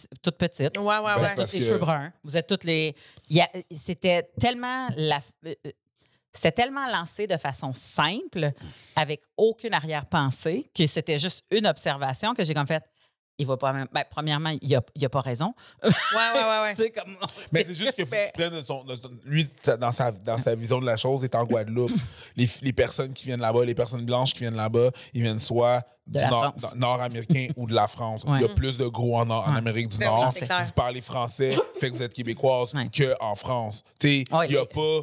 Ben, Vous ouais. êtes toutes les que- cheveux bruns. Vous êtes toutes les. C'était tellement la. euh, C'était tellement lancé de façon simple, avec aucune arrière-pensée, que c'était juste une observation que j'ai comme fait. Il va pas. même- Ben, premièrement, il a, il a pas raison. Ouais, ouais, ouais, ouais. Comme. Mais c'est juste que faut que tu prennes son, lui, dans sa, dans sa vision de la chose, est en Guadeloupe. les, les personnes qui viennent là-bas, les personnes blanches qui viennent là-bas, ils viennent soit De du nord, nord-américain ou de la France. Ouais. Il y a plus de gros en, en Ouais. Amérique du Ben Nord. vous parlez français, fait que vous êtes québécoise Ouais. que en France. Tu sais, il n'y a et- pas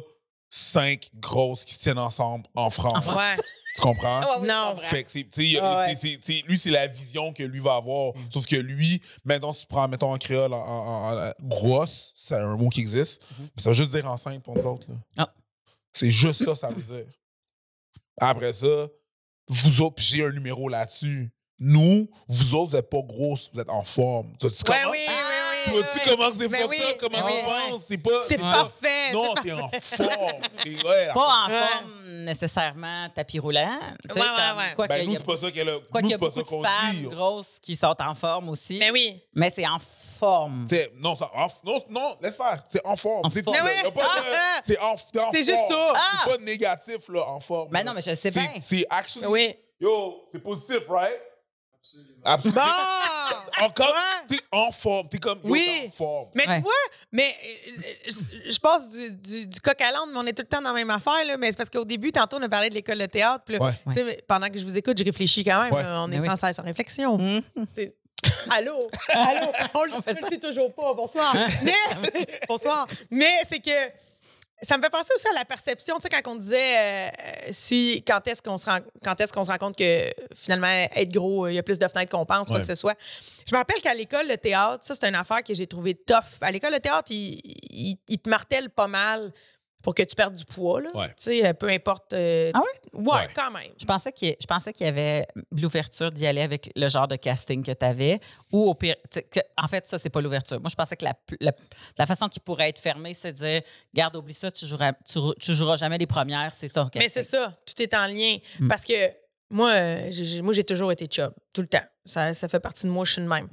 cinq grosses qui se tiennent ensemble en France. Ouais. Tu comprends? Non. Fait que c'est, Ah ouais. lui, c'est la vision que lui va avoir. Sauf que lui, maintenant, si tu prends, mettons, en créole, en, en- en- grosse, c'est un mot qui existe, mais ça veut juste dire enceinte pour nous autres. Ah. C'est juste ça, ça veut dire. Après ça, vous autres, puis j'ai un numéro là-dessus. Nous, vous autres, vous n'êtes pas grosses, vous êtes en forme. Tu Ouais, comment- oui, oui, oui. Tu comment c'est Ben fucked oui, up, comment ben on pense? C'est pas. C'est pas- parfait. Non, c'est t'es en forme. Pas en forme nécessairement tapis roulant. tu sais, Ouais, ouais, ouais. quoi Ben, qu'il nous, c'est pas ça qu'elle a. quoi qu'il y a c'est beaucoup de femmes grosses qui sont en forme aussi. Ben oui. Mais c'est en forme. T'sais, non, ça, en- non, non, laisse faire. C'est en forme. En C'est forme. Mais oui. C'est en, en C'est juste forme. ça. Ah. C'est pas négatif, là, en forme. Ben là. non, mais je sais C'est- bien. C'est actually. Oui. Yo, c'est positif, right? Absolument. Bon! Encore, t'es en forme. T'es comme, Oui. en forme. Mais Ouais. tu vois, mais euh, je, je passe du, du, du coq à l'âne, mais on est tout le temps dans la même affaire. Là, mais c'est parce qu'au début, tantôt, on a parlé de l'école de théâtre. Puis là, Ouais. pendant que je vous écoute, je réfléchis quand même. Ouais. là, on est Mais oui. sans cesse en réflexion. Hum. Allô? Allô? On le fait toujours pas. Bonsoir. Mais, bonsoir. Mais c'est que ça me fait penser aussi à la perception. Tu sais, quand on disait euh, si, quand est-ce qu'on se rend, quand est-ce qu'on se rend compte que finalement, être gros, il y a plus de fenêtres qu'on pense, quoi Ouais. que ce soit. Je me rappelle qu'à l'école, le théâtre, ça, c'est une affaire que j'ai trouvé tough. À l'école, le théâtre, il, il- il te martèle pas mal pour que tu perdes du poids, là. Ouais. Tu sais, euh, peu importe. euh, Ah ouais? Ouais. quand même. Je pensais qu'il je pensais qu'il y avait l'ouverture d'y aller avec le genre de casting que tu avais. Ou au pire. que- en fait, ça, c'est pas l'ouverture. Moi, je pensais que la, la, la façon qui pourrait être fermée, c'est de dire Garde, oublie ça, tu joueras, tu, tu joueras jamais les premières, c'est ton casting. Mais c'est ça, tout est en lien. Mm. Parce que moi, euh, j'ai- j'ai- moi, j'ai toujours été chub, tout le temps. Ça, ça fait partie de moi, je suis de même.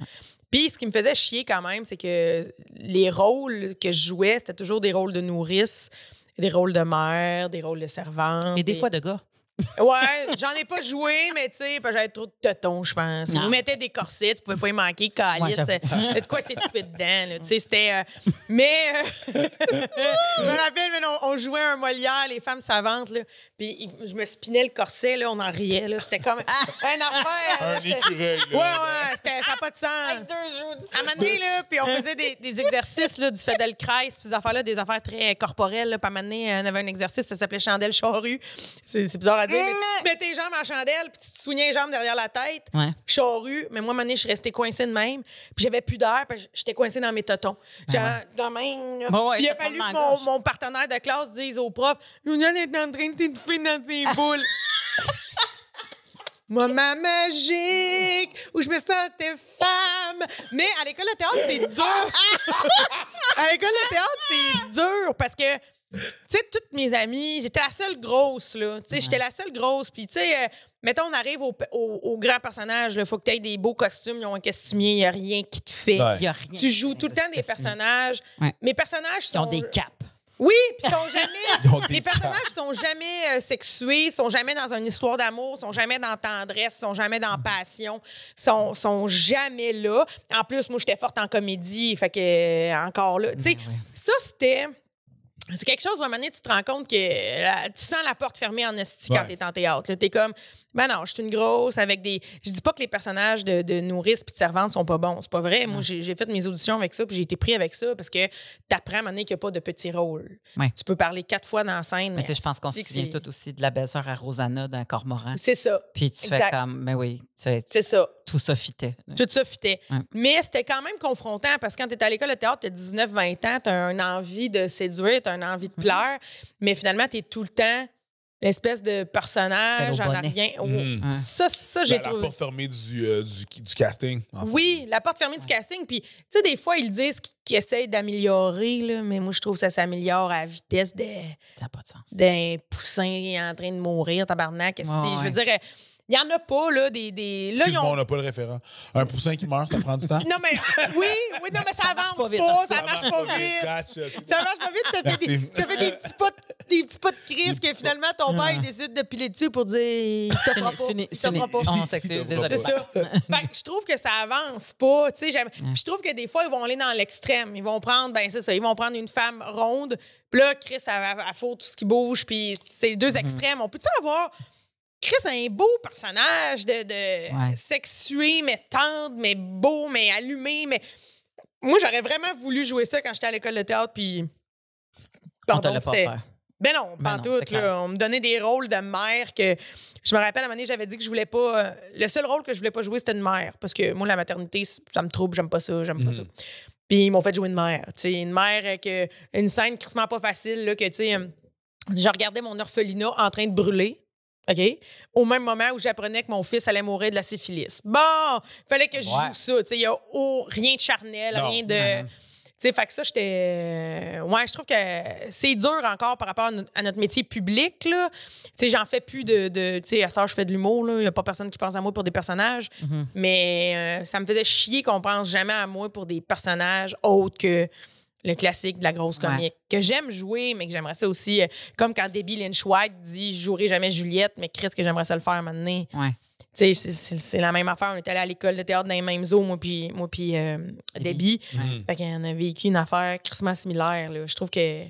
Puis ce qui me faisait chier quand même, c'est que les rôles que je jouais, c'était toujours des rôles de nourrice, des rôles de mère, des rôles de servante. Et des fois de gars. Ouais, j'en ai pas joué, mais tu sais, j'avais trop de tetons, je pense. Ils mettaient des corsets, tu pouvais pas y manquer, calice. Ouais, de quoi c'est tout fait dedans, Tu sais, c'était. euh, mais. euh, je me rappelle, mais on, on jouait un Molière, les femmes savantes, là. Puis je me spinais le corset, là, on en riait, là. C'était comme. affaire. là, Un écureuil, là. Ouais, ouais, c'était- ça n'a pas de sens. À un moment donné, là, puis on faisait des, des exercices là, du Feldenkrais, puis ces affaires-là, des affaires très corporelles. Là. Puis à un moment donné, on avait un exercice, ça s'appelait chandelle charrue. C'est c'est bizarre à dire, mais tu te mets tes jambes en chandelle, puis tu te soignais les jambes derrière la tête. Ouais. Charrue, mais moi, à un moment donné, je suis restée coincée de même. Puis j'avais plus d'air, puis j'étais coincée dans mes totons. Genre, dans même. Ouais, Puis il a fallu que mon, partenaire de classe dise au prof Juliane est en train de s'étouffer dans ses boules. Moment magique où je me sentais femme. Mais à l'école de théâtre, c'est dur. à l'école de théâtre, c'est dur parce que tu sais, toutes mes amies, j'étais la seule grosse, là. Tu sais, j'étais la seule grosse. Puis, tu sais, euh, mettons, on arrive au, au, au grand personnage, il faut que tu aies des beaux costumes, ils ont un costumier, il n'y a rien qui te fait. Ouais. Y a rien. Tu joues tout le temps des personnages. Ouais. Mes personnages Ils sont. ont des capes. Oui, puis ils sont jamais. Ils les personnages sont jamais euh, sexués, sont jamais dans une histoire d'amour, sont jamais dans tendresse, sont jamais dans passion, sont, sont jamais là. En plus, moi, j'étais forte en comédie, fait que euh, encore là. Tu sais, ça, c'était. C'est quelque chose où à un moment donné, tu te rends compte que tu sens la porte fermée en esti quand t'es en théâtre. Tu es comme, ben non, je suis une grosse avec des. Je dis pas que les personnages de, de nourrice puis de servante sont pas bons. C'est pas vrai. Moi, j'ai fait mes auditions avec ça puis j'ai été pris avec ça parce que t'apprends à un moment donné qu'il n'y a pas de petits rôles. Ouais. Tu peux parler quatre fois dans la scène. Mais tu sais, je pense qu'on se souvient tout aussi de la belle-sœur à Rosanna d'un Cormoran. C'est ça. Puis tu fais comme, mais oui, tu sais, C'est ça. tout ça fitait. Tout ça fitait. Mais c'était quand même confrontant parce que quand tu es à l'école de théâtre, tu as 19-20 ans, tu as une envie de séduire, tu as une envie Mm-hmm. de plaire, mais finalement, tu es tout le temps l'espèce de personnage en rien. Oh, Mhm. Ça, ça La, j'ai la trouvé. porte fermée du, euh, du, du casting. Oui, la porte fermée du casting. Puis, tu sais, des fois, ils disent qu'ils essayent d'améliorer, là, mais moi, je trouve que ça s'améliore à la vitesse Ça pas de sens. d'un poussin en train de mourir, tabarnak. esti. Ouais, Je ouais. veux dire, il n'y en a pas, là, des. des... Là, ils Excuse-moi, ont on n'a pas le référent. Un poussin qui meurt, ça prend du temps? Non, mais oui, oui, non, mais ça, avance pas pas, vite, ça marche pas vite. Ça marche pas vite, ça fait, des, ça fait des petits pots, des petits pots de crise que finalement ton père il décide de piler dessus pour dire il te fera pas. Il te c'est une- fera pas. On s'excuse, désolé. C'est ça. fait que je trouve que ça avance pas. Tu sais, j'aime- Puis je trouve que des fois, ils vont aller dans l'extrême. Ils vont prendre, ben c'est ça, ils vont prendre une femme ronde. Puis là, Chris, elle, elle, elle faut tout ce qui bouge. Puis c'est les deux extrêmes. On peut-tu avoir. Chris, un beau personnage de, de Ouais. sexué, mais tendre, mais beau, mais allumé, mais. Moi, j'aurais vraiment voulu jouer ça quand j'étais à l'école de théâtre, puis. Pardon, c'était- ben non, Ben pas non, là. On me donnait des rôles de mère que. Je me rappelle, à un moment donné, j'avais dit que je voulais pas. euh, le seul rôle que je voulais pas jouer, c'était une mère. Parce que moi, la maternité, ça me trouble, j'aime pas ça, j'aime pas ça. Puis ils m'ont fait jouer une mère. Tu sais, une mère euh, que. Une scène crissement pas facile, là, que, tu sais. euh, je regardais mon orphelinat en train de brûler. OK? Au même moment où j'apprenais que mon fils allait mourir de la syphilis. Bon, fallait que je Ouais. joue ça. Il y a oh, rien de charnel, Non. rien de. Non. Tu sais, fait que ça, j'étais. euh, Ouais, je trouve que c'est dur encore par rapport à, no- à notre métier public, là. Tu sais, j'en fais plus de. de tu sais, à temps, je fais de l'humour, là. Il n'y a pas personne qui pense à moi pour des personnages. Mm-hmm. Mais euh, ça me faisait chier qu'on pense jamais à moi pour des personnages autres que le classique de la grosse Ouais. comique. Que j'aime jouer, mais que j'aimerais ça aussi. euh, comme quand Debbie Lynch White dit Je jouerai jamais Juliette, mais Chris, que j'aimerais ça le faire un moment donné. Ouais. Tu sais, c'est- la même affaire. On est allé à l'école de théâtre dans les mêmes eaux, moi puis moi puis euh, Debbie. Fait qu'on a vécu une affaire crissement similaire. Là. Je trouve que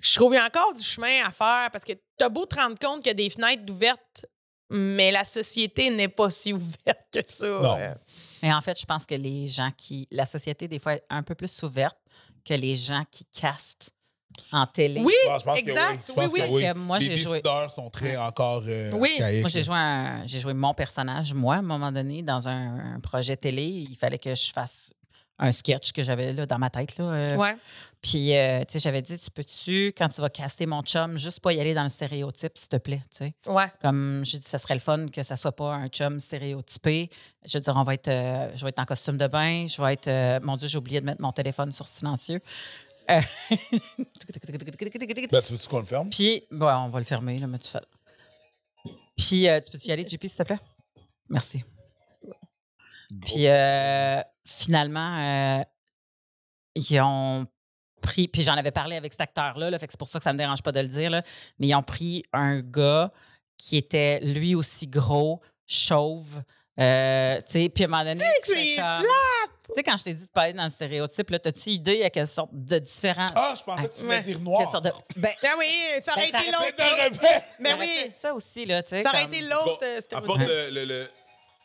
je trouve qu'il y a encore du chemin à faire parce que t'as beau te rendre compte qu'il y a des fenêtres ouvertes, mais la société n'est pas si ouverte que ça. Non. Euh, Mais en fait, je pense que les gens qui. La société, des fois, est un peu plus ouverte que les gens qui castent en télé. Oui, Je pense- je pense que exact. oui. Je Oui, pense oui. que Parce oui. que moi, Les j'ai joué- sont très encore euh, Oui. archaïques, Moi, j'ai joué, un- j'ai joué mon personnage, moi, à un moment donné, dans un, un projet télé. Il fallait que je fasse un sketch que j'avais là, dans ma tête. Là, euh, Ouais. Puis, euh, tu sais, j'avais dit, tu peux-tu, quand tu vas caster mon chum, juste pas y aller dans le stéréotype, s'il te plaît, tu sais. Ouais. Comme j'ai dit, ça serait le fun que ça soit pas un chum stéréotypé. Je veux dire, on va être, euh, je vais être en costume de bain, je vais être, euh, mon Dieu, j'ai oublié de mettre mon téléphone sur silencieux. Euh, Ben, tu veux-tu qu'on le ferme? Puis, bon, on va le fermer, là, mais tu fais. Puis, euh, tu peux-tu y aller, JP, s'il te plaît? Merci. Puis, euh, finalement, euh, ils ont pris, puis j'en avais parlé avec cet acteur-là, là, fait que c'est pour ça que ça me dérange pas de le dire, là, mais ils ont pris un gars qui était lui aussi gros, chauve, euh, tu sais, puis à un moment donné, c'est comme- Tu sais, quand je t'ai dit de pas aller dans le stéréotype, là, t'as-tu idée à quelle sorte de différents... Ah, je pensais que tu voulais dire noir. quelle sorte de... Ben, Ben oui, ça aurait Ben, été l'autre. Reflet. Ben ça aurait oui, ça aussi, là, tu sais. ça aurait comme- été l'autre. Bon, euh, stéréotype. Apporte le, le, le-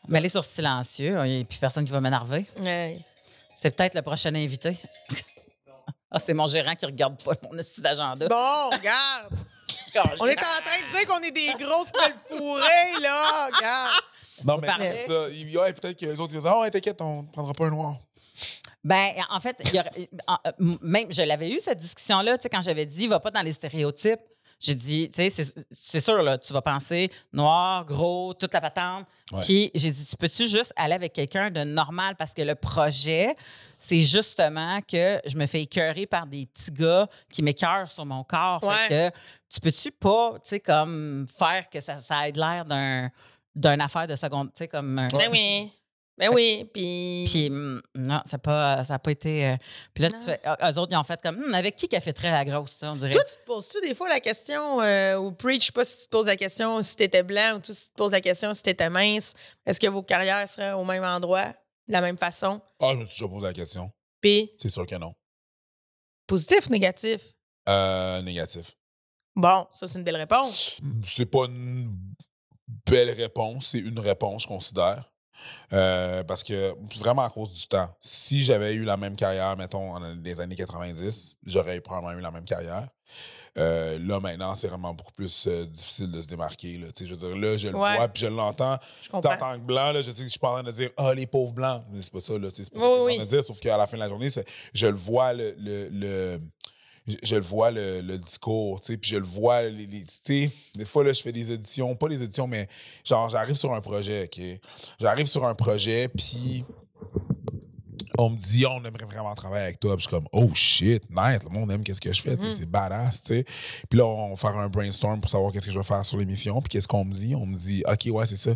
Mais aller sur silencieux, il n'y a plus personne qui va m'énerver. Ouais. C'est peut-être le prochain invité. Ah, c'est mon gérant qui regarde pas mon style d'agenda. Bon, regarde. On est en train de dire qu'on est des grosses poils fourrées, là. Regarde. Non, mais c'est ça. Il- ouais, peut-être que les autres ils disent Ah, ouais, t'inquiète, on ne prendra pas un noir. Ben, en fait, il y euh, même je l'avais eu cette discussion-là, tu sais, quand j'avais dit, va pas dans les stéréotypes. J'ai dit, tu sais, c'est- sûr, là, tu vas penser noir, gros, toute la patente. Ouais. Puis j'ai dit, tu peux-tu juste aller avec quelqu'un de normal? Parce que le projet, c'est justement que je me fais écœurer par des petits gars qui m'écœurent sur mon corps. Fait que tu peux-tu pas, tu sais, comme faire que ça, ça ait l'air d'un d'une affaire de seconde, tu sais, comme... un- Ben oui. Ben oui. Puis. Puis, hum, non, ça n'a pas, ça a pas été. euh, puis là, tu fais, ah, eux autres, ils ont fait comme, Hum, avec qui qui a fait très la grosse, ça, on dirait? Toi, tu te poses-tu des fois la question, euh, ou Preach, je sais pas si tu te poses la question si t'étais blanc ou toi, si tu te poses la question si t'étais mince, est-ce que vos carrières seraient au même endroit, de la même façon? Ah, je me suis déjà posé la question. Puis, C'est sûr que non. positif, négatif? Euh, négatif. Bon, ça, c'est une belle réponse. C'est pas une belle réponse, c'est une réponse, je considère. Euh, parce que vraiment à cause du temps. Si j'avais eu la même carrière, mettons, les années 90, j'aurais probablement eu la même carrière. Euh, là, maintenant, c'est vraiment beaucoup plus euh, difficile de se démarquer. Là. Je veux dire, là, je le Ouais. vois puis je l'entends. En tant que blanc, là, je sais que je suis pas en train de dire Ah, les pauvres blancs. Mais c'est pas ça, là. C'est pas ça Oui, que je oui. suis en train de dire. Sauf qu'à la fin de la journée, je le vois, le. le, le- je, je le vois le, le discours, tu sais, puis je le vois, les, les- tu sais, des fois, là, je fais des auditions, pas des auditions, mais genre, j'arrive sur un projet, OK? J'arrive sur un projet, puis on me dit, on aimerait vraiment travailler avec toi. Puis je suis comme, oh shit, nice, le monde aime qu'est-ce que je fais, Mhm. c'est badass, tu sais. Puis là, on va faire un brainstorm pour savoir qu'est-ce que je vais faire sur l'émission. Puis qu'est-ce qu'on me dit? On me dit, OK, ouais, c'est ça.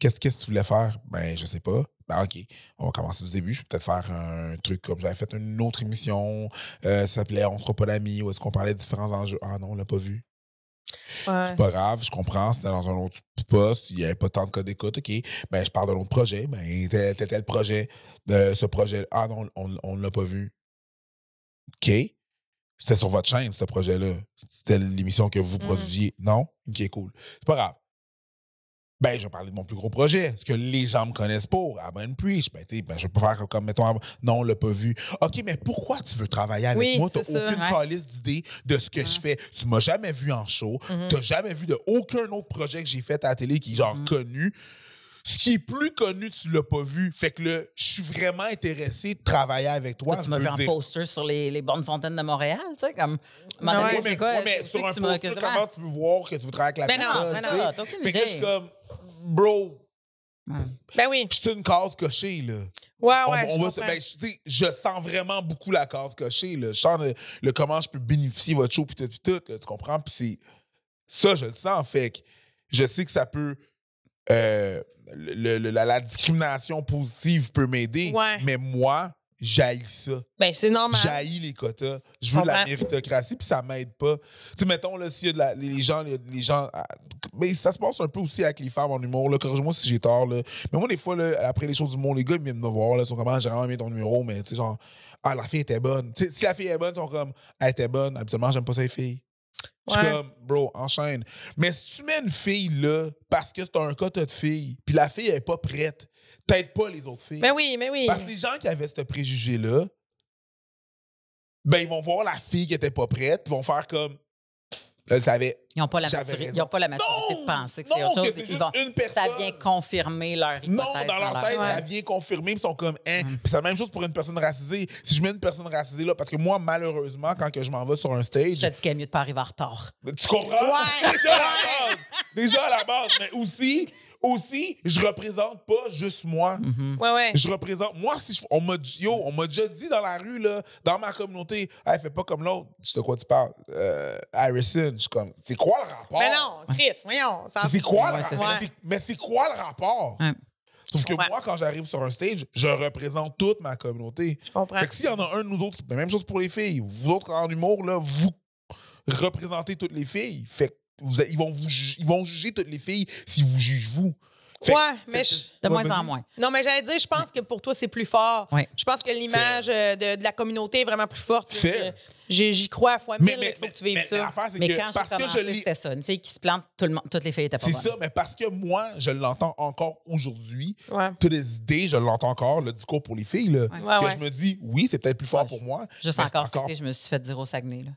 Qu'est-ce qu'est-ce que tu voulais faire? Ben, je sais pas. Ben, OK, on va commencer du début. Je vais peut-être faire un truc comme j'avais fait une autre émission. euh, ça s'appelait On pas d'amis, où est-ce qu'on parlait de différents enjeux. Ah non, on l'a pas vu. Ouais. C'est pas grave, je comprends, c'était dans un autre poste, il n'y avait pas tant de code d'écoute, OK. Ben, je parle d'un autre projet, ben, tel, tel, tel projet, euh, ce projet, ah non, on ne l'a pas vu. OK. C'était sur votre chaîne, ce projet-là. C'était l'émission que vous Mhm. produisiez. Non? OK, cool. C'est pas grave. Ben, je vais parler de mon plus gros projet. Ce que les gens me connaissent pour. Ah ben, Preach. Ben, tu sais, ben, je peux faire comme, mettons, non, on l'a pas vu. OK, mais pourquoi tu veux travailler avec Oui, moi? Tu ça, aucune ouais. calice d'idée de ce que je fais. Tu m'as jamais vu en show. Mhm. T'as jamais vu de aucun autre projet que j'ai fait à la télé qui est genre Mhm. connu. Ce qui est plus connu, tu l'as pas vu. Fait que là, je suis vraiment intéressé de travailler avec toi. Tu m'as en dire- poster sur les, les bonnes fontaines de Montréal, tu sais, comme. Un ouais, c'est mais, quoi? ouais, mais sur un tu poster, comment tu veux voir que tu veux travailler avec la Ben non, personne, ben tu non, t'as aucune Fait que là, je suis idée. comme, bro. Ben oui. je suis une case cochée, là. Ouais, ouais. on je va se- comprends. ben, je, sens vraiment beaucoup la case cochée. Là. Je sens le, le comment je peux bénéficier de votre show, puis tout, puis tout. là, tu comprends? Puis c'est ça, je le sens. Fait que je sais que ça peut. euh, le- le- la, la discrimination positive peut m'aider, Ouais. mais moi, j'haïs ça. Ben, c'est normal. J'haïs les quotas. Je veux de la méritocratie, puis ça m'aide pas. Tu sais, mettons, là, s'il y a de la- les gens, les, les gens. Mais ça se passe un peu aussi avec les femmes en humour, là. Corrige-moi si j'ai tort, là. Mais moi, des fois, là, après les shows du monde, les gars, ils viennent me voir. Ils sont comme, Ah, j'ai vraiment aimé ton numéro, mais tu sais, genre, ah, la fille était bonne. Si la fille est bonne, ils sont comme, elle était bonne. Habituellement, j'aime pas ces filles. Je suis comme, bro, enchaîne. Mais si tu mets une fille là, parce que c'est un quota de fille, puis la fille elle est pas prête, t'aides pas les autres filles. Ben oui, ben oui. Parce que les gens qui avaient ce préjugé-là, ben, ils vont voir la fille qui était pas prête, puis vont faire comme. Savait. Ils n'ont pas, la J'avais maturité- raison. ils ont pas la maturité Non! de penser que Non, c'est autre que chose. c'est Ils juste vont- une ça personne. vient confirmer leur hypothèse. Non, dans leur tête, ça vient confirmer, puis ils sont comme, hein? Mm. Puis c'est la même chose pour une personne racisée. Si je mets une personne racisée là, parce que moi, malheureusement, quand que je m'en vais sur un stage, Je te dis qu'il est mieux de pas arriver en retard. Tu comprends? Ouais. Déjà à la base. Déjà à la base. Mais aussi, aussi, je représente pas juste moi. Mhm. Ouais, ouais. Je représente. Moi, si je- on m'a yo, on m'a déjà dit dans la rue, là, dans ma communauté, hey, fais pas comme l'autre. Je sais de quoi tu parles. Euh, Harrison, je suis comme, c'est quoi le rapport? Mais non, Chris, voyons. ça- C'est quoi Ouais, le rapport? Mais c'est- quoi le rapport? Ouais. Sauf que moi, quand j'arrive sur un stage, je représente toute ma communauté. Je comprends. Fait que s'il y en a un de nous autres, qui- même chose pour les filles, vous autres en humour, là, vous représentez toutes les filles. Fait que vous, ils, vont vous, ils vont juger toutes les filles si vous jugez vous. Fait Ouais, fait mais je- De moins en moins. Non, mais j'allais dire, je pense que pour toi, c'est plus fort. Ouais. Je pense que l'image euh, de, de la communauté est vraiment plus forte. que J'y crois à fois mille, il faut que tu vives mais ça. Mais que quand parce que je c'était ça. Une fille qui se plante, tout le monde, toutes les filles étaient pas C'est ça, mais parce que moi, je l'entends encore aujourd'hui. Ouais. Toutes les idées, je l'entends encore, le discours pour les filles, là, Ouais, que ouais. je me dis, oui, c'est peut-être plus fort Ouais, pour moi. Juste encore été, je me suis fait dire au Saguenay. Là.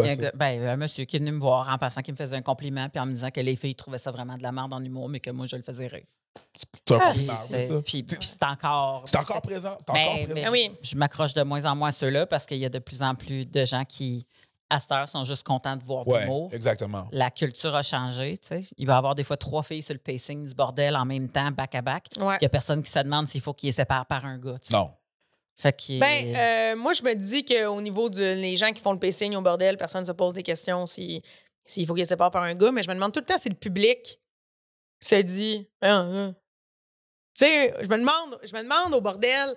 Quoi, un, gars- ben, un monsieur qui est venu me voir en passant, qui me faisait un compliment, puis en me disant que les filles trouvaient ça vraiment de la merde en humour, mais que moi, je le faisais rire. C'est un Ah, Puis c'est ça. puis- puis c'est encore. C'est encore présent. C'est Mais- encore mais présent. Ah oui. je m'accroche de moins en moins à ceux-là parce qu'il y a de plus en plus de gens qui à cette heure, sont juste contents de voir Ouais, du l'humour. exactement. La culture a changé, tu sais. Il va y avoir des fois trois filles sur le pacing du bordel en même temps, back à back. Ouais. Il y a personne qui se demande s'il faut qu'ils les séparent par un gars, tu sais. Non. Fait Ben, euh, moi, je me dis qu'au niveau des les gens qui font le pacing au bordel, personne ne se pose des questions si- s'il faut qu'ils se séparent par un gars, mais je me demande tout le temps si le public se dit. Ah, ah. Tu sais, je me demande, je me demande au bordel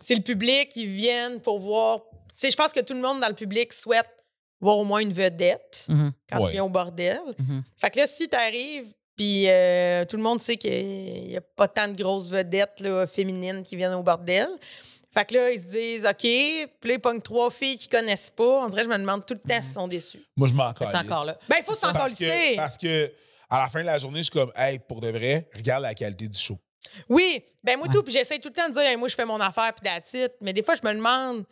si le public, ils viennent pour voir. Tu sais, je pense que tout le monde dans le public souhaite voir au moins une vedette Mhm, quand Ouais. tu viens au bordel. mhm. Fait que là, si t'arrives, puis euh, tout le monde sait qu'il n'y a pas tant de grosses vedettes là, féminines qui viennent au bordel. Fait que là, ils se disent, OK, puis là, ils pognent trois filles qu'ils connaissent pas. On dirait, je me demande tout le temps s'ils sont déçus. Moi, je m'en. C'est encore là? Ben, il faut s'en Parce que, parce que à la fin de la journée, je suis comme, hey, pour de vrai, regarde la qualité du show. Oui, ben moi tout, puis j'essaie tout le temps de dire, Hey, moi, je fais mon affaire, puis it. Mais des fois, je me demande,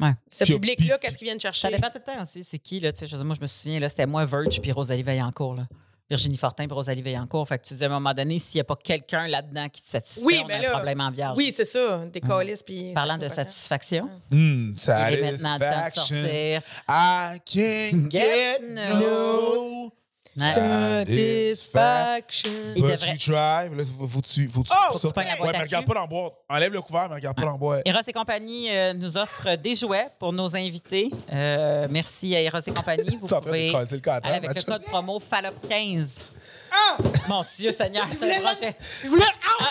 Ouais. ce public-là, qu'est-ce qu'ils viennent chercher? Ça dépend tout le temps aussi. C'est qui, là? Tu sais, moi, je me souviens, là, c'était moi, Verge, puis Rosalie Vaillancourt, là. Virginie Fortin puis Rosalie Vaillancourt. Fait que tu dis à un moment donné, s'il n'y a pas quelqu'un là-dedans qui te satisfait, Oui, on ben a là, un problème en vierge. Oui, c'est ça, des calices, puis... Parlant de satisfaction, Hmm, ça il est maintenant le temps de satisfaction. sortir. I can't Get get no. Satisfaction. Il But devrait- you try. Là, faut, faut, tu, faut, tu, Oh! ça? Faut que tu pognes la boîte ouais, mais regarde cul. pas dans la boîte. Enlève le couvert, mais regarde pas dans la boîte. Eros et compagnie euh, nous offre des jouets pour nos invités. Euh, merci à Eros et compagnie. Vous Tu es en train de pouvez casser le cadre, aller avec le code promo FALOP15. Ah! Mon Dieu Seigneur, c'est voulais. Je voulais, Ah!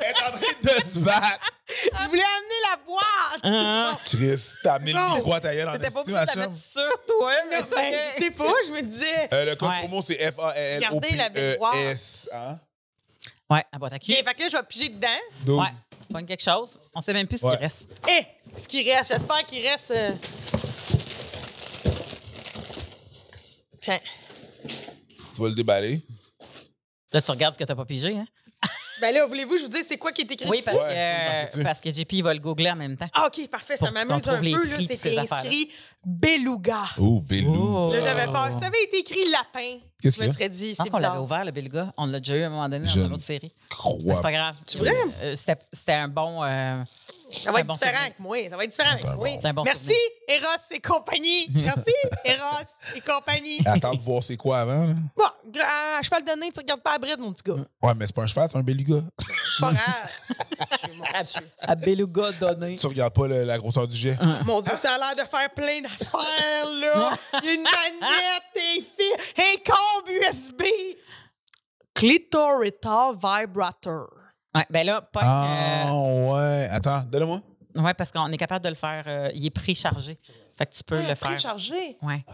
Elle est en train de se battre. je voulais amener la boîte! Ah. Chris, t'as mis le micro à ta gueule en T'étais pas la mettre sur toi, mais Ben, je sais pas, je me disais... Euh, le code promo, c'est Regardez la belle boîte. F-A-L-O-P-E-S. Hein? Ouais, à boîte à cul. OK, fait que là, je vais piger dedans. Ouais, pogne quelque chose. On sait même plus ce qui reste. Eh, ce qui reste, j'espère qu'il reste. euh, Tiens. tu vas le déballer. Là, tu regardes ce que t'as pas pigé, hein? Ben là, voulez-vous, je vous dis, c'est quoi qui est écrit Oui, dessus? parce, Ouais, que, parce que JP va le googler en même temps. Ah, OK, parfait, ça Pour qu'on m'amuse un trouve les peu. Là, prix affaires-là. inscrit Beluga. Oh, Bellou. Là, j'avais peur. Si ça avait été écrit lapin, Qu'est-ce je me qu'il y a? serais dit, Je pense c'est qu'on l'avait bizarre. ouvert, le Beluga. On l'a déjà eu à un moment donné Je dans une ne autre série. Mais Crois c'est pas grave. Tu vrai? Euh, C'était c'était un bon. euh, Ça va être bon différent avec moi. Ça va être différent avec moi. bon. Merci, souvenir. Eros et compagnie. Merci, Eros et compagnie. Attends de voir c'est quoi avant. Là. Bon, gra- cheval de nain, tu regardes pas la bride, mon petit gars. Ouais, mais c'est pas un cheval, c'est un beluga. C'est pas grave. Mon Dieu. À Beluga donné. tu regardes pas le- la grosseur du jet. Mon Dieu, ça a l'air de faire plein d'affaires, là. Une manette, des fils, un câble USB. Clitorita Vibrator. Ouais, ben là, pas. Ah, ouais. Attends, donne-moi. euh, ouais, parce qu'on est capable de le faire. euh, il est préchargé. Fait que tu peux le faire. Préchargé? Ouais.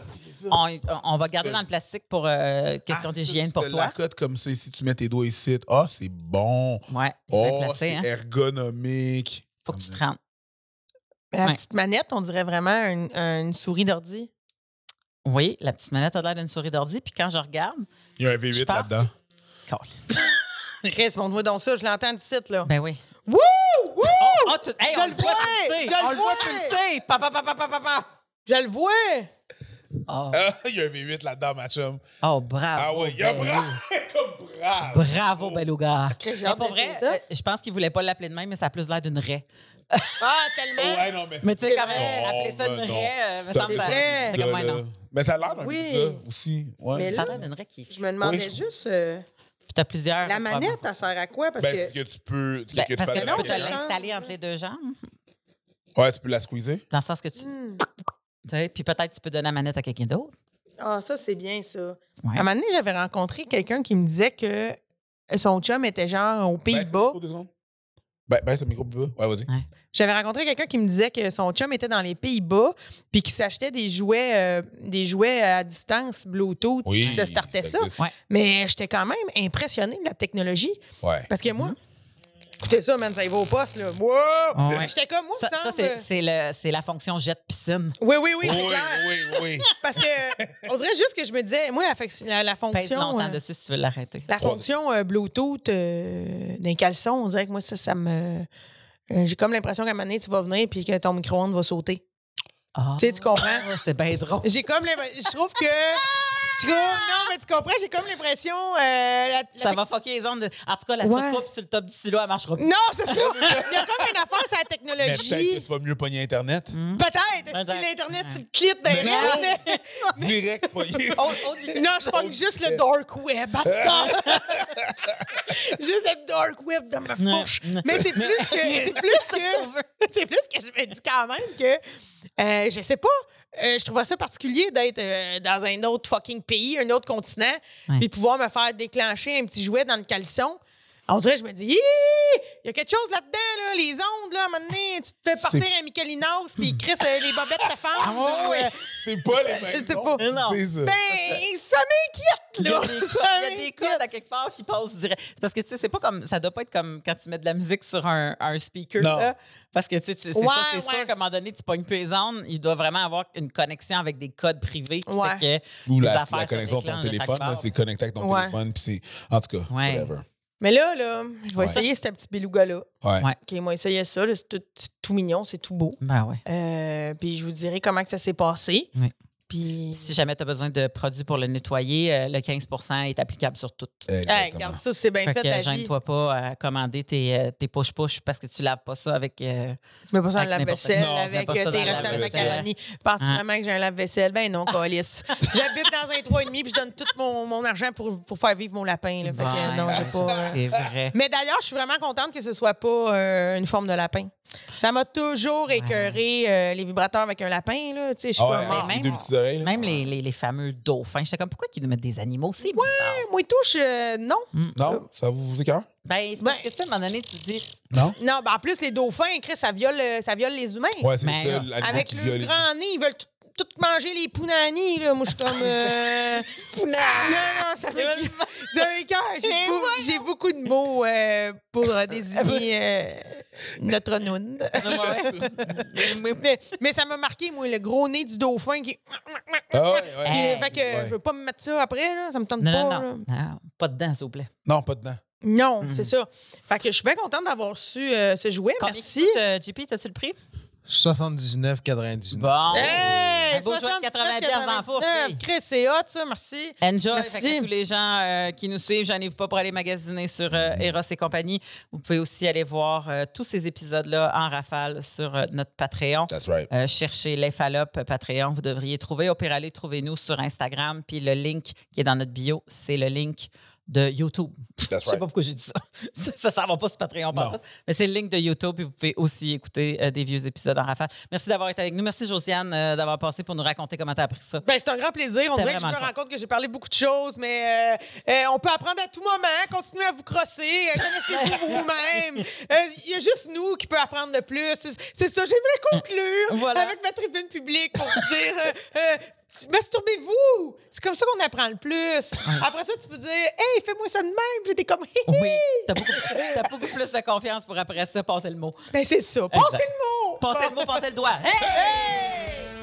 On, on va garder dans le plastique pour euh, question Ah, d'hygiène tu pour toi. l'accotes comme ça, si tu mets tes doigts ici. Ah, c'est bon. Ouais, bien Oh, c'est hein. ergonomique. Faut que tu te rendes. La Ouais. petite manette, on dirait vraiment une, une souris d'ordi. Oui, la petite manette a l'air d'une souris d'ordi. Puis quand je regarde, Il y a un Je V8 pense là-dedans. Chris, montre-moi donc ça, je l'entends d'ici, là. ben oui. Wouh! Wouh! Oh, tu- hey, Je on le vois! Je le vois! pulser! Papa, papa, papa, papa! Je le vois! Oh, Ah, il y a un V8 là-dedans, ma chum. oh, bravo. Ah ouais, il y a brave. Bravo, Beluga. Chris, j'ai Mais hâte pour vrai, ça. euh, je pense qu'il voulait pas l'appeler de même, mais ça a plus l'air d'une raie. Ah, tellement! Ouais, non, mais Mais tu sais, quand même, appeler ça Non, une ben raie, euh, me semble ça. là. Mais ça a l'air d'un Oui. Beluga aussi. Ouais. Mais Ça a là- l'air d'une raie qui. Je me demandais Oui, je- juste, euh, Puis t'as plusieurs. la manette, elle sert à quoi? Parce Ben, que... que tu peux. Ben, que tu parce que tu peux l'installer entre les deux jambes, Ouais, tu peux la squeezer. dans le sens que tu. Hmm. tu sais, Puis peut-être tu peux donner la manette à quelqu'un d'autre. Ah, ça, c'est bien, ça. Ouais. À un moment donné, j'avais rencontré quelqu'un qui me disait que son chum était genre aux Baisse le Pays-Bas. Ben, baisse le micro bas. Ouais, vas-y. J'avais rencontré quelqu'un qui me disait que son chum était dans les Pays-Bas puis qu'il s'achetait des jouets euh, des jouets à distance Bluetooth puis qu'il se startait ça. Ouais. Mais j'étais quand même impressionnée de la technologie Ouais. parce que moi écoutez ça man, ça y va au poste là. Wow! Ouais. J'étais comme moi Ça, ça, c'est, c'est, le, c'est la fonction jet piscine. Oui oui oui, c'est Oui, clair. oui, oui. Parce que on dirait juste que je me disais moi la, la, la Pèse fonction longtemps euh, dessus si tu veux l'arrêter. La fonction euh, Bluetooth euh, d'un caleçon, on dirait que moi, ça, ça me. euh, J'ai comme l'impression qu'à un moment donné, tu vas venir puis que ton micro-ondes va sauter. Ah. Tu sais, tu comprends? Ah, c'est bien drôle. J'ai comme l'impression. Je trouve que non, mais tu comprends, j'ai comme l'impression. euh, la- la Ça va fucker les ondes. de- En tout cas, la Ouais. soucoupe sur le top du silo, elle marchera pas. Non, c'est ça. Il y a comme une affaire sur la Mais peut-être que technologie. tu vas mieux pogner Internet. Peut-être. Si l'Internet, tu le cliques Mais mains, non. mais- Direct pogner. Non, je pogne juste le dark web. à ce temps. juste le dark web dans ma bouche. Non. Mais c'est plus que. C'est plus que. C'est plus que je me dis quand même que. euh, je sais pas. Euh, je trouvais ça particulier d'être euh, dans un autre fucking pays, un autre continent, puis pouvoir me faire déclencher un petit jouet dans le caleçon. On dirait, je me dis, il y a quelque chose là-dedans, là, les ondes, là, à un moment donné, tu te fais partir un Michelinos, puis Chris, euh, les bobettes te fendent. Ah, ouais, euh, C'est pas les mêmes. Ondes, pas. Non. C'est ça. ben, ça m'inquiète, là. il y a des codes à quelque part qui passent direct. C'est parce que, tu sais, c'est pas comme. Ça doit pas être comme quand tu mets de la musique sur un, un speaker, Non. là. Parce que, tu sais, tu- c'est Ouais, ça, c'est ouais. sûr qu'à un moment donné, tu pognes peu les ondes. Il doit vraiment avoir une connexion avec des codes privés qui Ouais. fait que Ou les la, affaires la se connexion à ton téléphone, c'est connecté avec ton téléphone, puis c'est. En tout cas, whatever. Mais là, là, je vais Ouais. essayer ce petit beluga-là. Ouais. Ouais. OK, moi, essayer ça. C'est tout, mignon, c'est tout beau. Ben ouais. Euh, puis je vous dirai comment que ça s'est passé. Oui. Puis. Si jamais tu as besoin de produits pour le nettoyer, euh, le 15% est applicable sur tout. Hey, Exactement. regarde ça, c'est bien Fait fait, que ta vie. gêne-toi pas à commander tes, euh, tes push-push parce que tu laves pas ça avec. euh, Je mets pas ça dans Avec la vaisselle Non, avec pas euh, tes dans la restants de macaroni. Penses Hein? vraiment que j'ai un lave-vaisselle? Ben non, calice. J'habite dans un 3,5 puis je donne tout mon, mon argent pour, pour faire vivre mon lapin. Là. Fait que, non, j'ai pas. euh, C'est vrai. Mais d'ailleurs, je suis vraiment contente que ce soit pas euh, une forme de lapin. Ça m'a toujours écœuré euh, les vibrateurs avec un lapin. Là. Tu sais, je suis Ah ouais, même- oreilles. les, les, les fameux dauphins. J'étais comme, pourquoi ils nous mettent des animaux? C'est bizarre. moi, touche, euh, non. Non, ça vous écœure? Ben, c'est parce Ben- que, tu sais, à un moment donné, tu dis, Non? Non, ben en plus, les dauphins, Chris, ça viole, euh, ça viole les humains. Ouais, c'est Mais ça, l'animal Avec qui le viole. grand nez, ils veulent tout, tout manger les pounani, là. Moi, je suis comme. Euh... non, non, ça m'écoeure. Ça m'écoeure. J'ai, beaucoup de mots euh, pour euh, désigner euh, notre noun. Mais, mais ça m'a marqué, moi, le gros nez du dauphin qui. Ah ouais, ouais. Hey. fait que Ouais. je veux pas me mettre ça après, là. Ça me tente non, pas. non, là. non, non. Pas dedans, s'il vous plaît. Non, pas dedans. Non, Mm. c'est ça. Fait que je suis bien contente d'avoir su euh, ce jouet. Combien Merci. coûte, euh, JP, t'as-tu le prix? 79,99. Bon. Hey, Un beau jouet de 80 pièces dans la fourche. 79, hey. Chris, c'est hot, ça. Merci. Enjoy. Merci. Fait que tous les gens euh, qui nous suivent, gênez-vous pas pour aller magasiner sur euh, Eros et compagnie. Vous pouvez aussi aller voir euh, tous ces épisodes-là en rafale sur euh, notre Patreon. That's right. Euh, cherchez les Fallop Patreon, vous devriez trouver. Au pire, allez, trouvez-nous sur Instagram. Puis le link qui est dans notre bio, c'est le link de YouTube. Je That's sais right. pas pourquoi j'ai dit ça. ça ne va pas sur Patreon, par mais c'est le link de YouTube. Puis vous pouvez aussi écouter euh, des vieux épisodes en rafale. Merci d'avoir été avec nous. Merci, Josiane, euh, d'avoir passé pour nous raconter comment tu as appris ça. Ben, c'est un grand plaisir. On dirait que je me le rends compte que j'ai parlé beaucoup de choses, mais euh, euh, on peut apprendre à tout moment. Continuez à vous crosser. Connaissez-vous vous-même. Euh, Il y a juste nous qui peut apprendre de plus. C'est c'est ça. J'aimerais conclure Voilà. avec ma tribune publique pour vous dire. Masturbez-vous! C'est comme ça qu'on apprend le plus. Après ça, tu peux dire Hey, fais-moi ça de même. Puis t'es comme Oui, tu as beaucoup, t'as beaucoup plus de confiance pour après ça passer le mot. Ben, c'est ça. Passez Exact. le mot! Passer le mot, passer le doigt. Hey! Hey!